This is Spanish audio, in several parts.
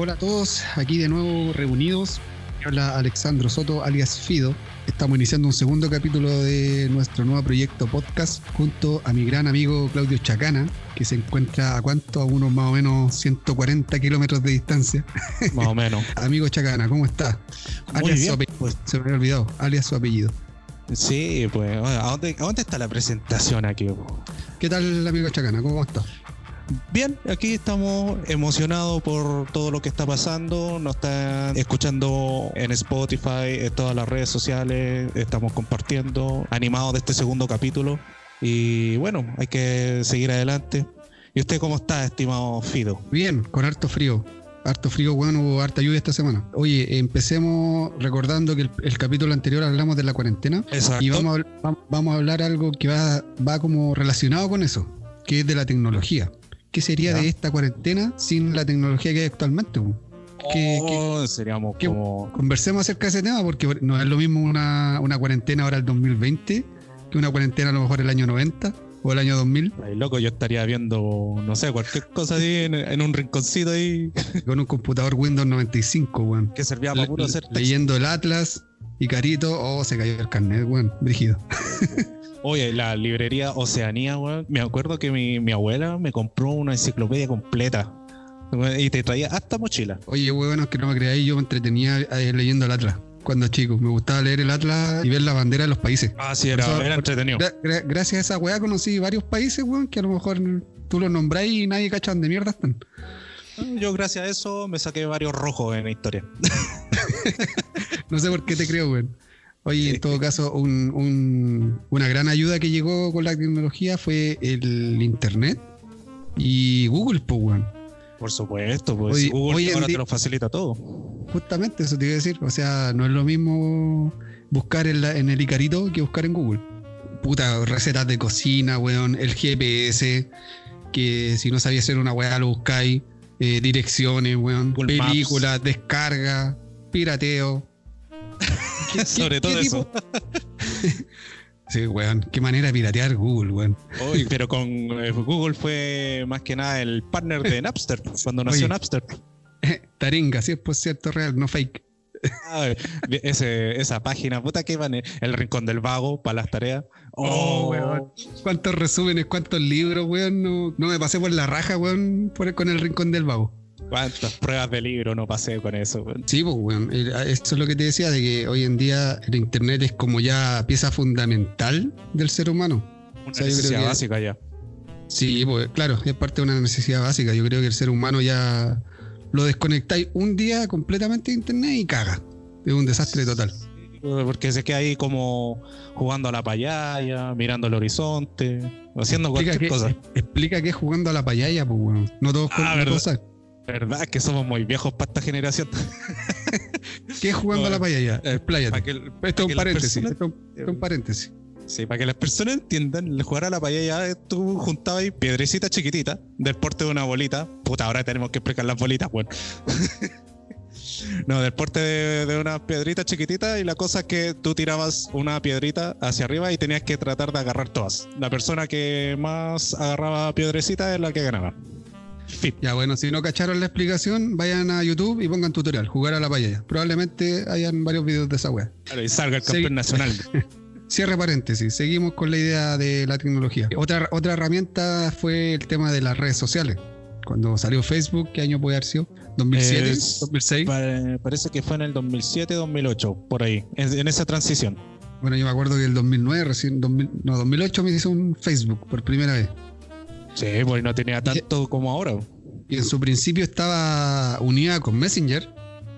Hola a todos, aquí de nuevo reunidos. Habla Alexandro Soto, alias Fido. Estamos iniciando un segundo capítulo de nuestro nuevo proyecto podcast junto a mi gran amigo Claudio Chacana, que se encuentra a cuánto, a unos más o menos 140 kilómetros de distancia. Más o menos. amigo Chacana, ¿cómo está? Muy Alias bien, su apellido. pues. Se me había olvidado, alias su apellido. Sí, pues, ¿a dónde, a dónde está la presentación aquí? ¿Qué tal, amigo Chacana? ¿Cómo está? Bien, aquí estamos emocionados por todo lo que está pasando. Nos están escuchando en Spotify, en todas las redes sociales. Estamos compartiendo, animados de este segundo capítulo. Y bueno, hay que seguir adelante. ¿Y usted cómo está, estimado Fido? Bien, con harto frío. Harto frío, bueno, hubo harta lluvia esta semana. Oye, empecemos recordando que el, el capítulo anterior hablamos de la cuarentena. Exacto. Y vamos a, vamos a hablar algo que va, va como relacionado con eso, que es de la tecnología. ¿Qué sería Ya. de esta cuarentena sin la tecnología que hay actualmente? Que- Oh, seríamos que- como. Conversemos acerca de ese tema porque no es lo mismo una, una cuarentena ahora el 2020 que una cuarentena a lo mejor el año 90 o el año 2000 Ay, loco, yo estaría viendo, no sé, cualquier cosa ahí en, en un rinconcito ahí con un computador Windows 95, weón. que servía para puro hacer texto. leyendo el Atlas y Carito, oh, se cayó el carnet, weón, brígido. Oye, la librería Oceanía, weón. Me acuerdo que mi, mi abuela me compró una enciclopedia completa. Y te traía hasta mochila. Oye, weón, es que no me creáis, yo me entretenía eh, leyendo el Atlas cuando chico. Me gustaba leer el Atlas y ver la bandera de los países. Ah, sí, era- entretenido. Gra- gra- gracias a esa weá conocí varios países, weón, que a lo mejor tú los nombráis y nadie cacha dónde mierda están. Yo, gracias a eso, me saqué varios rojos en la historia. No sé por qué te creo, weón. Oye, en todo caso, un- un- una gran ayuda que llegó con la tecnología fue el Internet y Google, pues, weón. Por supuesto, pues Google hoy ahora te lo facilita todo. Justamente eso te iba a decir. O sea, no es lo mismo buscar en, la- en el Icarito que buscar en Google. Puta, recetas de cocina, weón. El GPS, que si no sabías hacer una weá lo buscáis. eh, direcciones, weón. Google Maps. películas, descarga, pirateo. ¿Qué- Sobre qué- todo qué eso. Sí, weón. Qué manera de piratear Google, weón. Oye, pero con eh, Google fue más que nada el partner de Napster, cuando nació Oye. Napster. Taringa, si es por cierto real, no fake. Ah, ese, esa página, puta que van el rincón del vago para las tareas. Oh, weón. ¿Cuántos resúmenes, cuántos libros, weón? No, no me pasé por la raja, weón, por, con el rincón del vago. Cuántas pruebas de libro no pasé con eso. Sí, pues, weón. Eso es lo que te decía, de que hoy en día el internet es como ya pieza fundamental del ser humano. Una sea, necesidad que- básica ya. Sí, pues claro, es parte de una necesidad básica. Yo creo que el ser humano ya lo desconectáis un día completamente de internet y caga. Es un desastre total. Porque se queda ahí como jugando a la payaya, mirando el horizonte, haciendo Explica cualquier qué, cosa. explica qué es jugando a la payaya, pues, weón. No todos Ah, no verdad. todos saben. ¿Verdad que somos muy viejos para esta generación? ¿Qué es jugando a la? Eh, Expláyate. Para que, el- Esto es un paréntesis. personas- Esto esto es un paréntesis. sí, para que las personas entiendan, el jugar a la payaya, tú juntabas ahí piedrecitas chiquititas del porte de una bolita. Puta, ahora tenemos que explicar las bolitas, bueno. No, del porte de, de unas piedritas chiquititas y la cosa es que tú tirabas una piedrita hacia arriba y tenías que tratar de agarrar todas. La persona que más agarraba piedrecita es la que ganaba. Ya, bueno, si no cacharon la explicación, vayan a YouTube y pongan tutorial, jugar a la payaya. Probablemente hayan varios videos de esa wea. Claro, y salga el campeón nacional. Cierre paréntesis, seguimos con la idea de la tecnología. Otra, otra herramienta fue el tema de las redes sociales. Cuando salió Facebook, ¿qué año puede haber sido? ¿2007? Es- ¿2006? Pa- Parece que fue en el 2007-2008, por ahí, en, en esa transición. Bueno, yo me acuerdo que el 2009, recién, 2000, no, 2008 me hice un Facebook por primera vez. Sí, pues no tenía tanto como ahora. Y en su principio estaba unida con Messenger.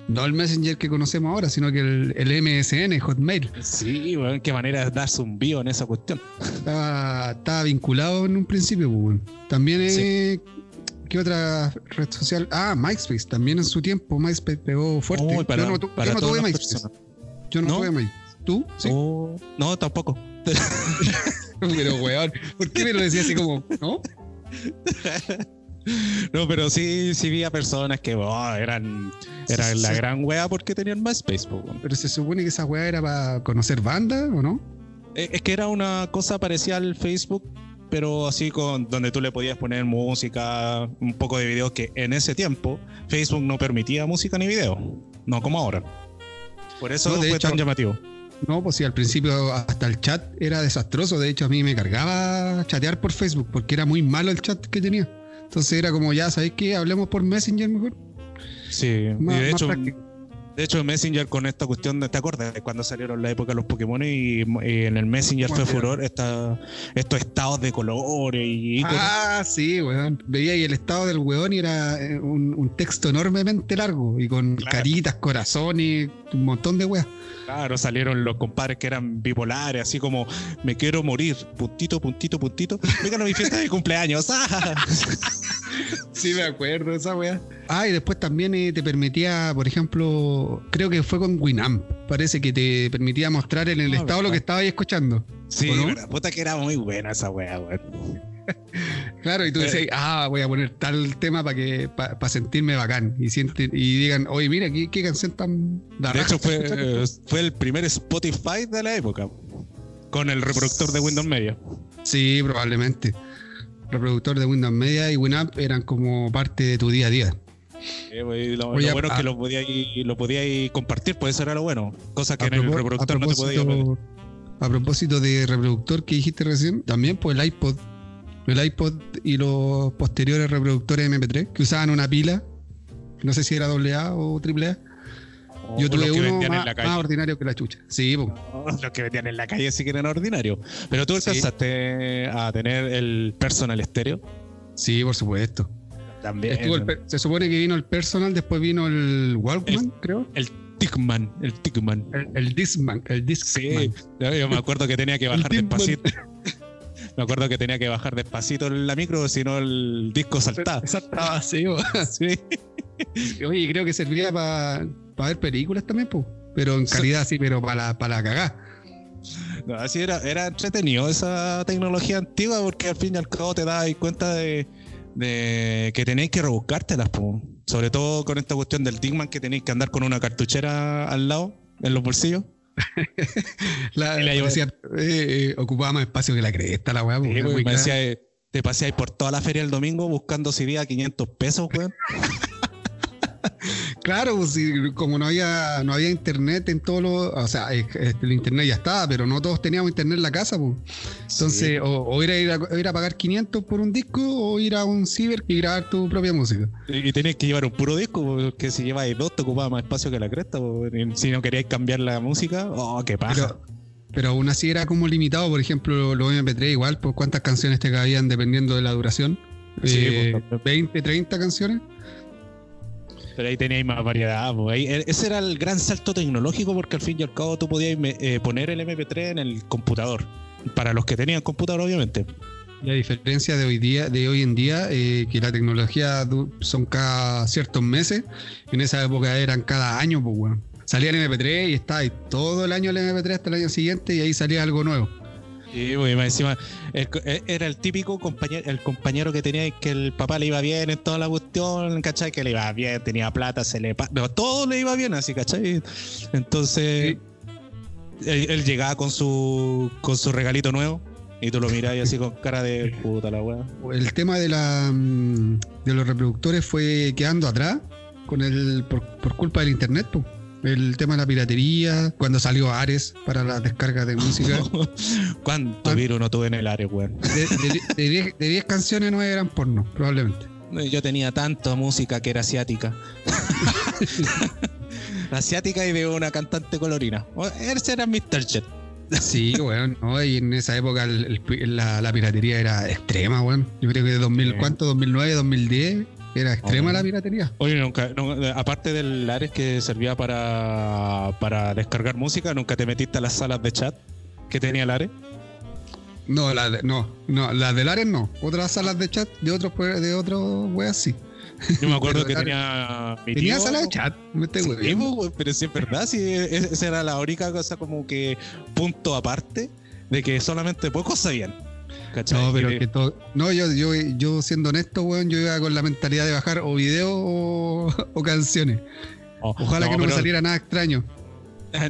No el Messenger que conocemos ahora, sino que el, el MSN, Hotmail. Sí, weón, qué manera de darse un bio en esa cuestión. Estaba, estaba vinculado en un principio, pues, weón. También, eh, ¿qué otra red social? Ah, MySpace. También en su tiempo MySpace pegó fuerte. Uy, para- yo no, tu- para yo no tuve MySpace. personas. Yo no, ¿No? tuve MySpace. ¿Tú? Sí. Oh, no, tampoco. Pero, weón, ¿por qué me lo decía así como, no? No, pero sí, sí vi a personas que oh, eran, eran Sí, la sí. gran wea porque tenían po, weón. Pero se supone que esa weá era para conocer bandas, ¿o no? Eh, Es que era una cosa parecida al Facebook, pero así con donde tú le podías poner música, un poco de videos que en ese tiempo Facebook no permitía música ni video, no como ahora. Por eso No, de fue hecho- tan llamativo. No, pues sí, al principio hasta el chat era desastroso. De hecho, a mí me cargaba chatear por Facebook porque era muy malo el chat que tenía. Entonces era como, ya, ¿sabéis qué? Hablemos por Messenger mejor. Sí, y de hecho, de hecho Messenger con esta cuestión, ¿te acuerdas de cuando salieron la época de los Pokémon y, y en el Messenger fue furor esta, estos estados de colores y iconos? Ah, sí, weón. Veía ahí el estado del weón y era eh, un, un texto enormemente largo y con Claro. caritas, corazones, un montón de weas. Claro, salieron los compadres que eran bipolares, así como me quiero morir, puntito, puntito, puntito. Vengan a mi fiesta de cumpleaños. ¡Ah! Sí, me acuerdo esa wea. Ah, y después también eh, te permitía, por ejemplo, creo que fue con Winamp. Parece que te permitía mostrar en el Ah, estado lo que estabas escuchando. Sí, ¿O no? puta que era muy buena esa wea, weón. Claro, y tú decías, ah, voy a poner tal tema para que para sentirme bacán. Y, siente- y digan, oye, mira, ¿qué, qué canción tan De raja hecho, fue, está escuchando?" eh, fue el primer Spotify de la época. Con el reproductor de Windows Media. Sí, probablemente. Reproductor de Windows Media y Winamp eran como parte de tu día a día. Eh, pues, lo, Oye, lo bueno es que lo podías lo podías compartir, pues eso era lo bueno. Cosa que A en el reproductor no te podías. propósito- A propósito de reproductor que dijiste recién, también pues el iPod. El iPod y los posteriores reproductores MP3 que usaban una pila. No sé si era AA o AAA. Yo o tuve uno más, ordinario que la chucha. Sí. Los que vendían en la calle sí que eran ordinarios. Pero tú Sí. alcanzaste a tener el personal estéreo. Sí, por supuesto. También. El se supone que vino el personal, después vino el Walkman, creo. El Tickman, el Tickman. El, el Discman, el Discman. Sí, yo me acuerdo que tenía que bajar despacito. Me acuerdo que tenía que bajar despacito la micro, si no el disco saltaba. Así, bo. Sí. Oye, creo que servía para ver películas también, pues. Pero en Sí. calidad sí, pero para la, para la cagá. No, así era, era entretenido esa tecnología antigua porque al fin y al cabo te das cuenta de, de que tenéis que rebuscártelas, po. sobre todo con esta cuestión del Digman que tenéis que andar con una cartuchera al lado, en los bolsillos. La, la parecía, eh, eh, ocupaba más espacio que la cresta, la weá. po, Sí, pues, muy eh, te paseáis por toda la feria el domingo buscando CD a 500 pesos, weón. Claro, pues, como no había, no había internet en todos los. O sea, este, el internet ya estaba, pero no todos teníamos internet en la casa, pues. Entonces, o, o ir, a ir, a, ir a pagar 500 por un disco o ir a un ciber y grabar tu propia música. Y, tenías que llevar un puro disco, porque si lleváis dos te ocupaba más espacio que la cresta. Y Si no queríais cambiar la música, oh, qué paja. Pero, pero aún así era como limitado, por ejemplo, los MP3 igual, pues cuántas canciones te cabían dependiendo de la duración. Sí, Eh, pues, también. 20, 30 canciones. Pero ahí teníais más variedad. po. Ahí- e- ese era el gran salto tecnológico porque al fin y al cabo tú podías eh, poner el MP3 en el computador. Para los que tenían computador, obviamente. Y a diferencia de hoy día, de hoy en día, eh, que la tecnología son cada ciertos meses, en esa época eran cada año, pues bueno. Salía el MP3 y estaba ahí todo el año el MP3 hasta el año siguiente y ahí salía algo nuevo. Y pues, más encima, el eh, era el típico compañero, el compañero que tenía que el papá le iba bien en toda la cuestión, ¿cachai? Que le iba bien, tenía plata, se le... no, todo le iba bien así, ¿cachai? Entonces, él, él llegaba con su, con su regalito nuevo y tú lo mirabas y así con cara de puta la weá. El tema de la mm, de los reproductores fue quedando atrás con el por, por culpa del internet, pues. El tema de la piratería, cuando salió Ares para las descargas de música. ¿Cuánto virus no tuve en el área, weón? De 10 de, diez- de diez canciones no eran porno, probablemente. Yo tenía tanta música que era asiática. asiática y de una cantante colorina. Ese era Mr. Jet. Sí, weón, no, y en esa época el- el- la, la piratería era extrema, weón. Yo creo que de 2000, Sí. ¿cuánto? 2009, 2010, era extrema Oh. la piratería. Oye, nunca, no, aparte del Ares que servía para, para descargar música, ¿nunca te metiste a las salas de chat que tenía el Ares? No, la de- no, no, las del Ares no. Otras salas de chat de otros de otros weas sí. Yo me acuerdo que tenía. mi Tenía tío- sala de chat, me estoy Sí, pues, pero sí es verdad, sí, es- esa era la única cosa como que punto aparte de que solamente pocos sabían. ¿Cachai? No, pero que todo. No, yo, yo, yo siendo honesto, weón, yo iba con la mentalidad de bajar o videos o, o canciones. oh, Ojalá que no me pero- saliera nada extraño.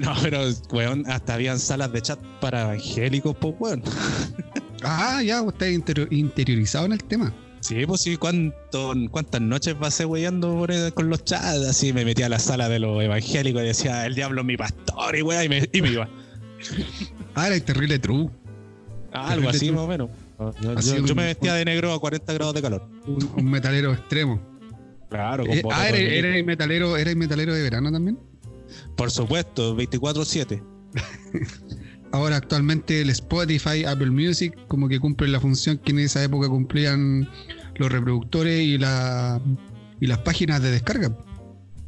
No, pero, weón, hasta habían salas de chat para evangélicos, pues, weón. Ah, ya, vos estás interiorizado en el tema. Sí, pues sí, ¿cuánto, ¿cuántas noches pasé weyando con los chats? Así me metía a la sala de los evangélicos y decía, el diablo es mi pastor y weá, y me, y me iba. ah, era terrible true. Algo así más o menos. Yo, me vestía de negro a 40 grados de calor. Un, metalero extremo. Claro, con eh, Ah, ¿era, metalero, ¿era metalero de verano también? Por supuesto, 24-7. Ahora actualmente el Spotify, Apple Music, como que cumplen la función que en esa época cumplían los reproductores y, la, y las páginas de descarga.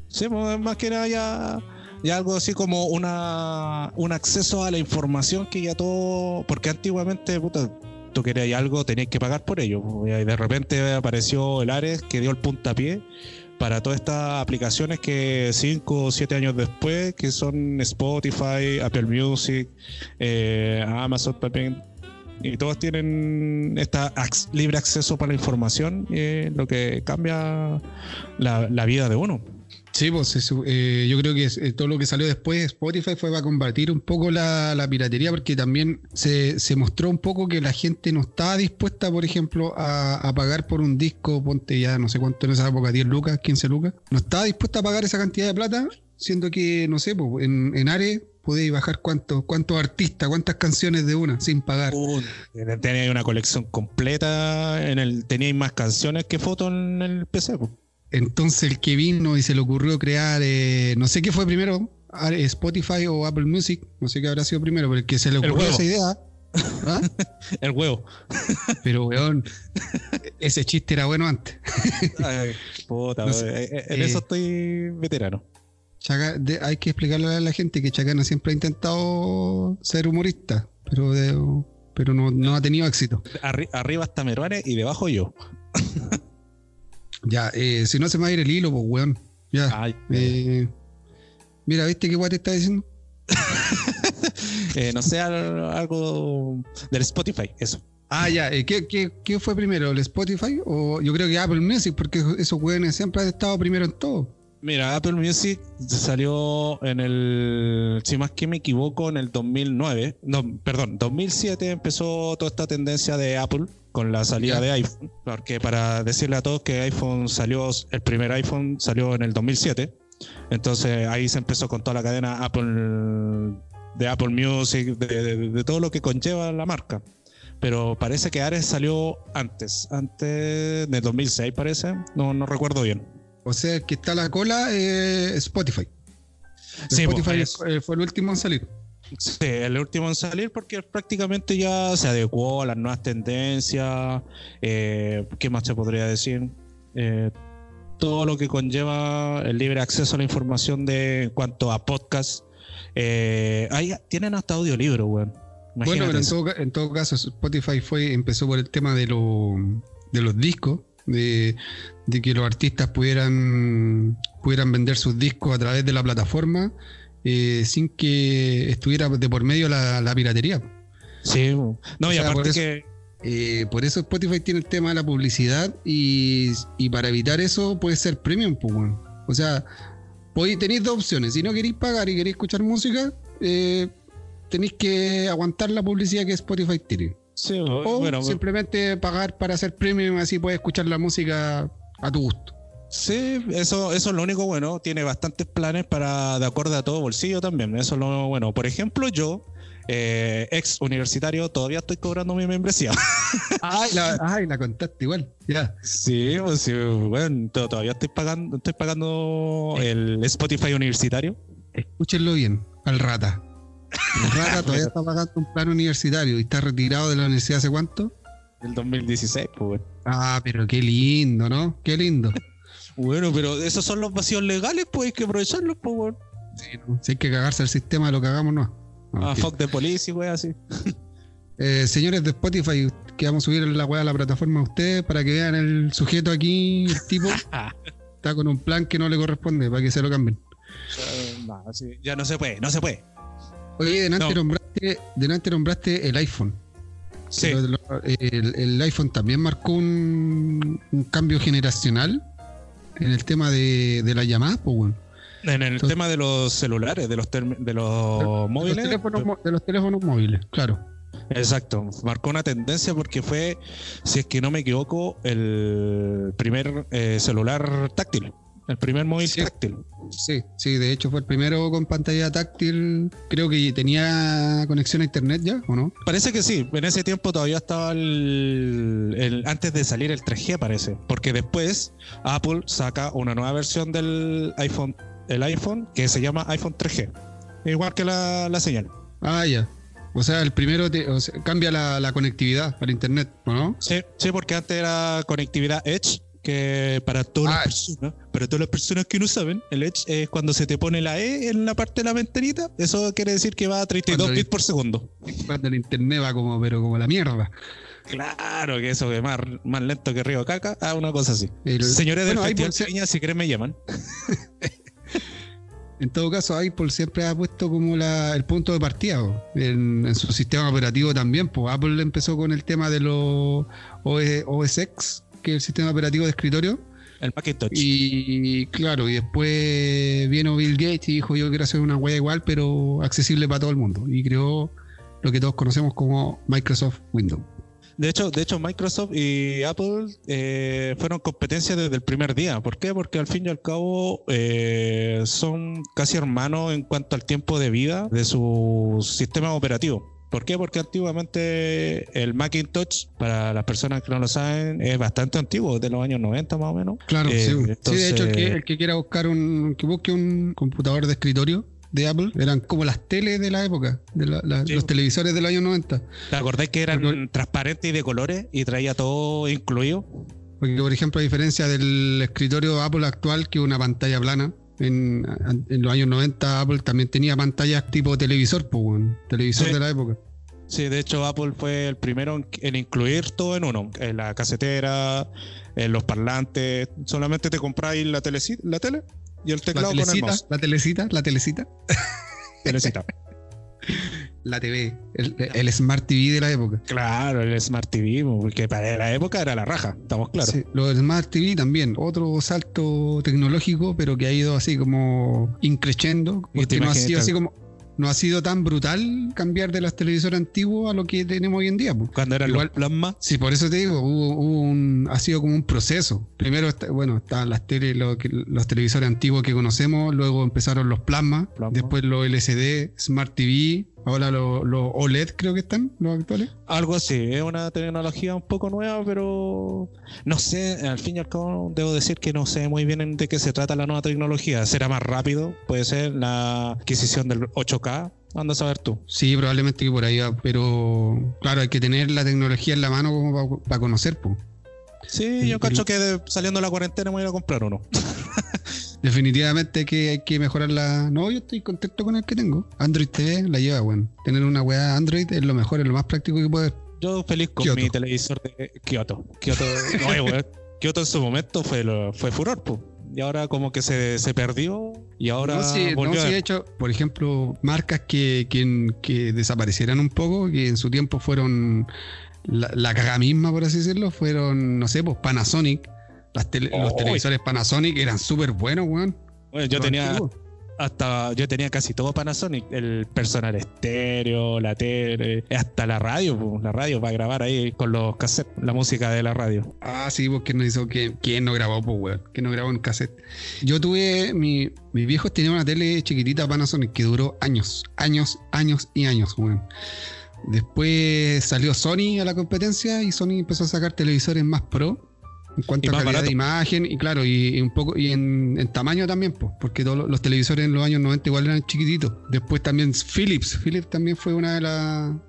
Sí, pues, más que nada ya, ya algo así como una, un acceso a la información que ya todo, porque antiguamente, puta, tú querías algo, tenías que pagar por ello. Y de repente apareció el Ares que dio el puntapié para todas estas aplicaciones que 5 o 7 años después, que son Spotify, Apple Music, eh, Amazon también, y todos tienen este libre acceso para la información, lo que cambia la vida de uno. Sí, pues eh, yo creo que eh, todo lo que salió después de Spotify fue para combatir un poco la, piratería, porque también se, mostró un poco que la gente no estaba dispuesta, por ejemplo, a, pagar por un disco, ponte ya no sé cuánto en esa época, 10 lucas, 15 lucas, no estaba dispuesta a pagar esa cantidad de plata, siendo que, no sé, pues, en, en Are podéis bajar cuántos cuántos artistas, cuántas canciones de una sin pagar. teníais una colección completa, en el teníais más canciones que fotos en el PC. Pues. Entonces el que vino y se le ocurrió crear, eh, no sé qué fue primero, Spotify o Apple Music, no sé qué habrá sido primero, pero el que se le ocurrió esa idea. ¿ah? el huevo. Pero weón, ese chiste era bueno antes. puta, eh, eh, en eso estoy veterano. hay que explicarle a la gente que Chacana siempre ha intentado ser humorista, pero, pero no, ha tenido éxito. arriba está Meruane y debajo yo. Ya, eh, si no se me va a ir el hilo, pues, weón. Ya. Eh, mira, ¿viste qué guay te está diciendo? eh, no sé, algo del Spotify, eso. Ah, ya. Eh, ¿qué, qué, qué, fue primero, el Spotify? O yo creo que Apple Music, porque esos weones siempre han estado primero en todo. Mira, Apple Music salió en el, si más que me equivoco, en el 2009. No, perdón, 2007 empezó toda esta tendencia de Apple con la salida de iPhone. Porque para decirle a todos que iPhone salió, el primer iPhone salió en el 2007. Entonces ahí se empezó con toda la cadena Apple de Apple Music, de, todo lo que conlleva la marca. Pero parece que Ares salió antes, antes de 2006 parece, no, no recuerdo bien. O sea, el que está a la cola es Spotify. Spotify pues, fue el último en salir. Sí, el último en salir porque prácticamente ya se adecuó a las nuevas tendencias. Eh, ¿Qué más se podría decir? Eh, todo lo que conlleva el libre acceso a la información de en cuanto a podcast. Eh, tienen hasta audiolibro, weón. Bueno, pero en todo, en todo, caso, Spotify fue empezó por el tema de, de los discos de, que los artistas pudieran, pudieran vender sus discos a través de la plataforma eh, sin que estuviera de por medio la, piratería. Sí, no, y aparte por eso, que. Eh, por eso Spotify tiene el tema de la publicidad y, para evitar eso puede ser premium, pues, O sea, tenéis dos opciones. Si no queréis pagar y queréis escuchar música, eh, tenéis que aguantar la publicidad que Spotify tiene o simplemente pagar para hacer premium, así puedes escuchar la música a tu gusto. Sí, eso, eso es lo único bueno. Tiene bastantes planes para de acuerdo a todo bolsillo también. Eso es lo bueno. Por ejemplo, yo, eh, ex universitario, todavía estoy cobrando mi membresía. ay, la, contaste igual. Ya. Sí, pues sí, bueno, todavía estoy pagando, estoy pagando el Spotify universitario. Escúchenlo bien, al rata. Rata todavía está pagando un plan universitario y está retirado de la universidad hace cuánto? El 2016, pues. Ah, pero qué lindo, ¿no? Qué lindo. bueno, pero esos son los vacíos legales, pues hay que aprovecharlos, pues, bueno. Sí, Si hay que cagarse el sistema, lo cagamos, no. ah, fuck de policía, wey, así. Eh, señores de Spotify, que vamos a subir la weá a la plataforma a ustedes para que vean el sujeto aquí, el tipo. está con un plan que no le corresponde, para que se lo cambien. ya no se puede, no se puede. Oye, delante, nombraste, nombraste el iPhone. Sí. El, iPhone también marcó un, cambio generacional en el tema de, la llamada, pues bueno. En el tema de los celulares, de los, de los móviles. De los, teléfonos, móviles, claro. Exacto, marcó una tendencia porque fue, si es que no me equivoco, el primer eh, celular táctil. El primer móvil táctil. Sí, sí, de hecho fue el primero con pantalla táctil. Creo que tenía conexión a internet ya, ¿o no? Parece que sí. En ese tiempo todavía estaba el, antes de salir el 3G, parece. Porque después Apple saca una nueva versión del iPhone, el iPhone que se llama iPhone 3G. Igual que la, señal. Ah, ya. O sea, el primero cambia la, la, conectividad para internet, ¿o no? Sí, sí, porque antes era conectividad Edge que para todas las ah. personas, para todas las personas que no saben, el Edge es cuando se te pone la E en la parte de la ventanita, eso quiere decir que va a 32 bits por segundo. Cuando el internet va como, pero como la mierda. Claro que eso es más, más lento que Río Caca, ah, una cosa así. Señores del Festival si quieren me llaman. En todo caso, Apple siempre ha puesto como la, el punto de partida en, su sistema operativo también. Pues Apple empezó con el tema de los OS X, que es el sistema operativo de escritorio. El Macintosh. Y claro, y después vino Bill Gates y dijo yo quiero hacer una web igual, pero accesible para todo el mundo. Y creó lo que todos conocemos como Microsoft Windows. De hecho, de hecho, Microsoft y Apple eh, fueron competencia desde el primer día. ¿Por qué? Porque al fin y al cabo eh, son casi hermanos en cuanto al tiempo de vida de su sistema operativo. ¿Por qué? Porque antiguamente el Macintosh, para las personas que no lo saben, es bastante antiguo, de los años 90 más o menos. Claro, sí. Eh, sí. de hecho, el que, quiera buscar un, que busque un computador de escritorio, de Apple eran como las teles de la época, de los televisores del año 90. ¿Te acordáis que eran transparentes y de colores y traía todo incluido? Porque, por ejemplo, a diferencia del escritorio Apple actual, que es una pantalla plana, en, los años 90 Apple también tenía pantallas tipo televisor, pues, televisor de la época. Sí, de hecho Apple fue el primero en, incluir todo en uno, en la casetera, en los parlantes, solamente te compráis la, tele, la tele y el teclado la telecita, con el La telecita, la telecita. Telecita. la TV, el, Smart TV de la época. Claro, el Smart TV, porque para la época era la raja, estamos claros. Sí, lo del Smart TV también, otro salto tecnológico, pero que ha ido así como increciendo, porque no ha sido así como no ha sido tan brutal cambiar de las televisoras antiguas a lo que tenemos hoy en día. Cuando era Igual, plasma. Sí, por eso te digo, hubo, un, ha sido como un proceso. Primero, bueno, estaban las tele, los televisores antiguos que conocemos, luego empezaron los plasmas, después los LCD, Smart TV, Ahora los OLED creo que están, los actuales. Algo así, es una tecnología un poco nueva, pero no sé, al fin y al cabo debo decir que no sé muy bien de qué se trata la nueva tecnología. ¿Será más rápido? ¿Puede ser la adquisición del 8K? Anda a saber tú. Sí, probablemente que por ahí va, pero claro, hay que tener la tecnología en la mano como para, conocer, pues. Sí, yo cacho que saliendo de la cuarentena me voy a ir a comprar uno. Definitivamente que hay que mejorarla. No, yo estoy contento con el que tengo. Android TV la lleva, bueno. Tener una weá Android es lo mejor, es lo más práctico que puede. Yo feliz con mi televisor de Kyoto. Kyoto, no, Kyoto en su momento fue, fue furor, pues. Y ahora como que se, se perdió y ahora no, sí, volvió no, sí, de hecho, por ejemplo, marcas que, que, que desaparecieran un poco, que en su tiempo fueron la, la caga misma, por así decirlo, fueron, no sé, pues Panasonic los televisores Panasonic eran súper buenos, weón. Bueno, yo tenía hasta yo tenía casi todo Panasonic, el personal estéreo, la tele, hasta la radio, la radio para grabar ahí con los cassettes, la música de la radio. Ah, sí, porque no hizo que quién no grabó, pues weón, que no grabó en cassette. Yo tuve mi mis viejos tenían una tele chiquitita Panasonic que duró años, años, años y años, weón. Después salió Sony a la competencia y Sony empezó a sacar televisores más pro en cuanto a calidad de imagen y claro, y, un poco y en, tamaño también, pues, porque todos los televisores en los años 90 igual eran chiquititos. Después también Philips, Philips también fue una de,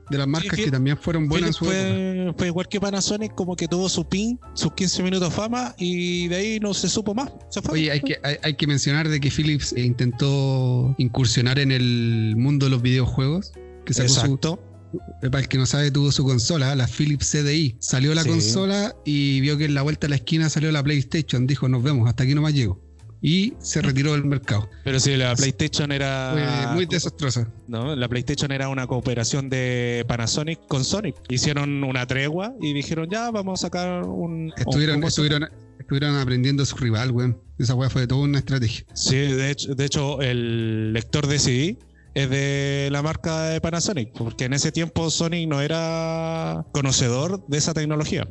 de las marcas que también fueron buenas en su fue, fue igual que Panasonic, como que tuvo su pin, sus 15 minutos de fama y de ahí no se supo más. Oye, hay que, hay, que mencionar de que Philips intentó incursionar en el mundo de los videojuegos. Que sacó Exacto. Para el que no sabe, tuvo su consola, la Philips CDI. Salió la consola y vio que en la vuelta de la esquina salió la PlayStation. Dijo, nos vemos, hasta aquí no más llego. Y se retiró del mercado. Pero si la PlayStation era. muy desastrosa. No, la PlayStation era una cooperación de Panasonic con Sonic. Hicieron una tregua y dijeron, ya, vamos a sacar un. Estuvieron, estuvieron, estuvieron aprendiendo su rival, weón. Esa weá fue toda una estrategia. Sí, de hecho, de hecho el lector de CD es de la marca de Panasonic, porque en ese tiempo Sonic no era conocedor de esa tecnología.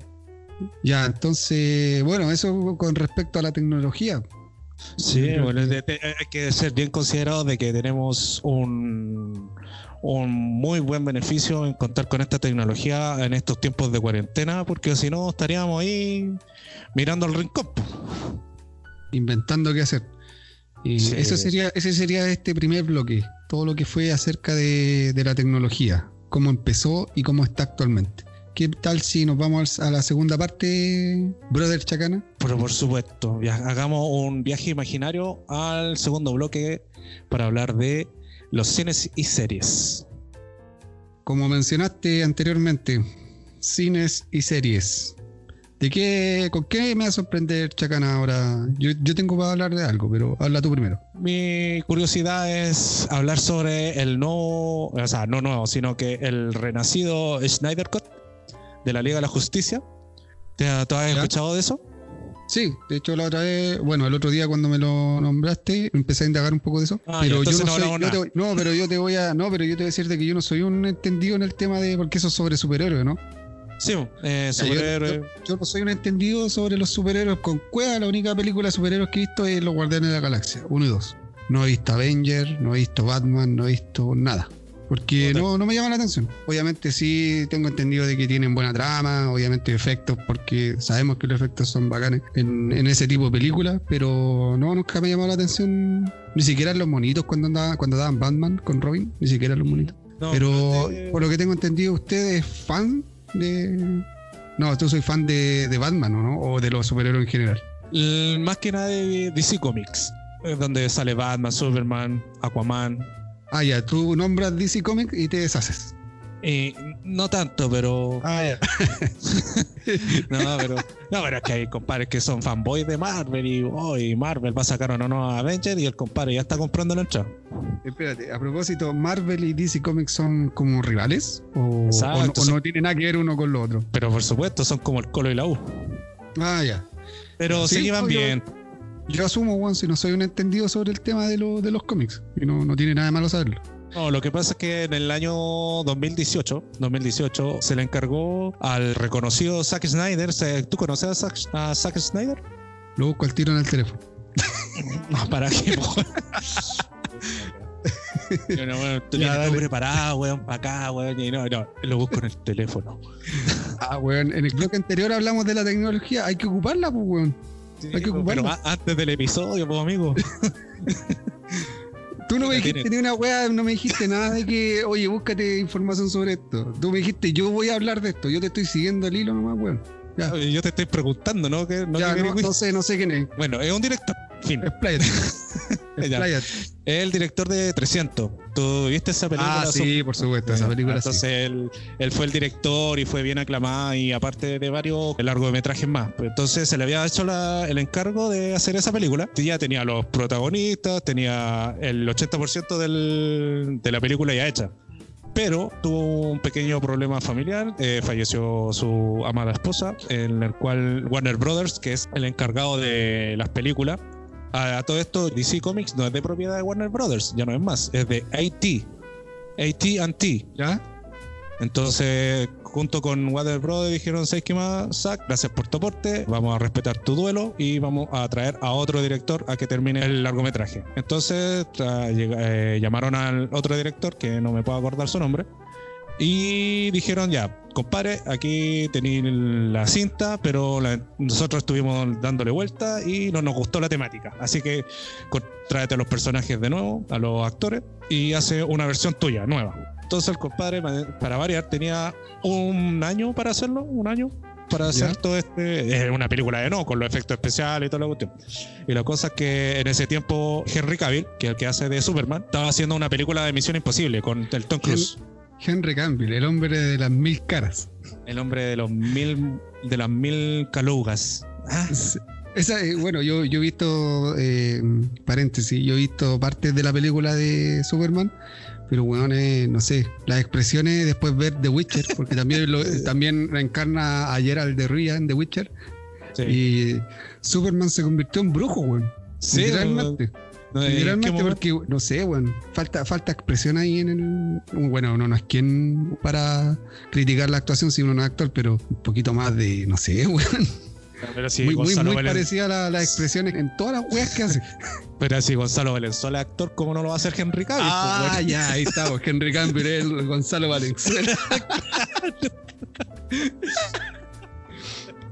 Ya, entonces, bueno, eso con respecto a la tecnología. Sí, bueno, hay que ser bien considerado de que tenemos un, un muy buen beneficio en contar con esta tecnología en estos tiempos de cuarentena, porque si no estaríamos ahí mirando al rincón. Inventando qué hacer. Y eso sería, ese sería este primer bloque, todo lo que fue acerca de, de la tecnología, cómo empezó y cómo está actualmente. ¿Qué tal si nos vamos a la segunda parte, brother Chacana? Pero por supuesto, hagamos un viaje imaginario al segundo bloque para hablar de los cines y series. Como mencionaste anteriormente, cines y series. ¿De qué, con qué me va a sorprender Chacana ahora? Yo, yo tengo para hablar de algo, pero habla tú primero. Mi curiosidad es hablar sobre el no, o sea, no nuevo, sino que el renacido Snyder Cut de la Liga de la Justicia. ¿Te, has escuchado de eso? Sí, de hecho la otra vez, bueno, el otro día cuando me lo nombraste, empecé a indagar un poco de eso. Ah, pero yo no, no, pero yo te voy a, no, pero yo te voy a decir de que yo no soy un entendido en el tema de porque eso es sobre superhéroes, ¿no? Sí, eh, superhéroes. Yo, no soy un entendido sobre los superhéroes con cueva. La única película de superhéroes que he visto es Los Guardianes de la Galaxia, uno y dos. No he visto Avenger, no he visto Batman, no he visto nada. Porque no, no me llama la atención. Obviamente sí tengo entendido de que tienen buena trama, obviamente efectos, porque sabemos que los efectos son bacanes en, ese tipo de películas, pero no, nunca me llamó la atención ni siquiera los monitos cuando andaba, cuando daban Batman con Robin, ni siquiera los monitos. pero por lo que tengo entendido, ¿usted es fan de...? No, tú soy fan de, de Batman, ¿no? O de los superhéroes en general. más que nada de DC Comics, donde sale Batman, Superman, Aquaman, Ah, ya, tú nombras DC Comics y te deshaces. Eh, no tanto, pero. Ah, ya. no, pero. No, pero es que hay compadres que son fanboys de Marvel y hoy Marvel va a sacar una nueva Avenger y el compadre ya está comprando la entrada. Espérate, a propósito, ¿Marvel y DC Comics son como rivales? ¿O, o, no, tienen nada que ver uno con lo otro? Pero por supuesto, son como el Colo y la U. Ah, ya. Pero sí, llevan bien. Yo asumo, Juan, si no soy un entendido sobre el tema de, de los cómics. Y no, no tiene nada de malo saberlo. No, lo que pasa es que en el año 2018, 2018 se le encargó al reconocido Zack Snyder. ¿Tú conoces a Zack, a Zack Snyder? Lo busco al tiro en el teléfono. no, ¿para qué? Yo no, bueno, tú ya, tienes preparado, weón, para acá, weón. Y no, no, lo busco en el teléfono. ah, weón, en el bloque anterior hablamos de la tecnología. Hay que ocuparla, pues, weón. Hay que Pero antes del episodio, pues, amigo. Tú no me dijiste ni una weá, no me dijiste nada de que, oye, búscate información sobre esto. Tú me dijiste, yo voy a hablar de esto. Yo te estoy siguiendo el hilo nomás, weón. Yo te estoy preguntando, ¿no? no, ya, no, sé, no sé quién es. Bueno, es un director. Fin. Es el director de 300. ¿Tú viste esa película? Ah, sí, por supuesto, esa película. Entonces él, él, fue el director y fue bien aclamado y aparte de varios largometrajes más. Pues entonces se le había hecho el encargo de hacer esa película. Ya tenía los protagonistas, tenía el 80% del, de la película ya hecha pero tuvo un pequeño problema familiar, eh, falleció su amada esposa, en el cual Warner Brothers, que es el encargado de las películas, a, todo esto DC Comics no es de propiedad de Warner Brothers, ya no es más, es de AT, AT&T, ¿ya? Entonces, junto con Warner Brothers dijeron, ¿sabes qué más, Zack? Gracias por tu aporte, vamos a respetar tu duelo y vamos a traer a otro director a que termine el largometraje. Entonces, eh, llamaron al otro director, que no me puedo acordar su nombre, y dijeron, ya, compadre, aquí tenéis la cinta, pero nosotros estuvimos dándole vuelta y no nos gustó la temática. Así que tráete a los personajes de nuevo, a los actores, y hace una versión tuya, nueva. Entonces el compadre, para variar, tenía un año para hacerlo, un año para hacer todo este. Es una película de no, con los efectos especiales y toda la cuestión. Y la cosa es que en ese tiempo Henry Cavill, que es el que hace de Superman, estaba haciendo una película de Misión Imposible con el Tom Cruise. Henry Cavill, el hombre de las mil caras. El hombre de los mil. de las mil calugas. Ah. Esa, eh, bueno, yo, yo he visto, eh, paréntesis, yo he visto partes de la película de Superman pero bueno, no sé, las expresiones después ver The Witcher, porque también lo, también reencarna a Geralt de Rivia en The Witcher. Y Superman se convirtió en brujo, weón. Sí, ¿en Literalmente porque, no sé, weón, falta, falta expresión ahí en el... Bueno, uno no es quien para criticar la actuación si uno no es actor, pero un poquito más de, no sé. Pero si muy muy, Gonzalo muy Valen- parecida a la- las expresiones en todas las weas que hace. Pero si Gonzalo Valenzuela es actor, ¿cómo no lo va a hacer Henry Cavill? Ah, Pues, ya, ahí estamos. Henry Campbell, el Gonzalo Valenzuela.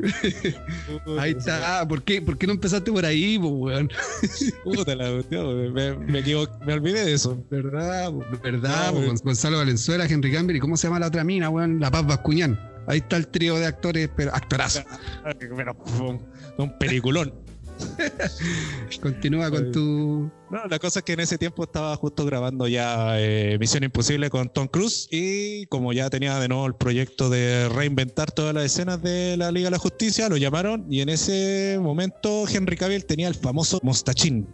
Ahí está. ¿Por qué, ¿Por qué no empezaste por ahí, po, weón? Puta la cuestión, me, me, equivo- me olvidé de eso. ¿Verdad? po? ¿Verdad? No, po? Gonzalo Valenzuela, Henry Campbell. ¿Y cómo se llama la otra mina, weón? La Paz Bascuñán. Ahí está el trío de actores, pero actorazo. Pero, un peliculón. Continúa con tu. No, la cosa es que en ese tiempo estaba justo grabando ya eh, Misión Imposible con Tom Cruise y como ya tenía de nuevo el proyecto de reinventar todas las escenas de la Liga de la Justicia, lo llamaron y en ese momento Henry Cavill tenía el famoso mostachín.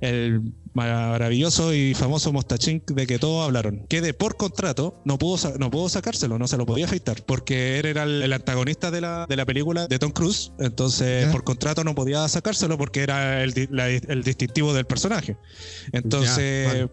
El maravilloso y famoso mostachín de que todos hablaron. Que de por contrato no pudo, no pudo sacárselo, no se lo podía afeitar, porque él era el, el antagonista de la, de la película de Tom Cruise. Entonces, Ya. por contrato no podía sacárselo porque era el, la- el distintivo del personaje. Entonces, Ya,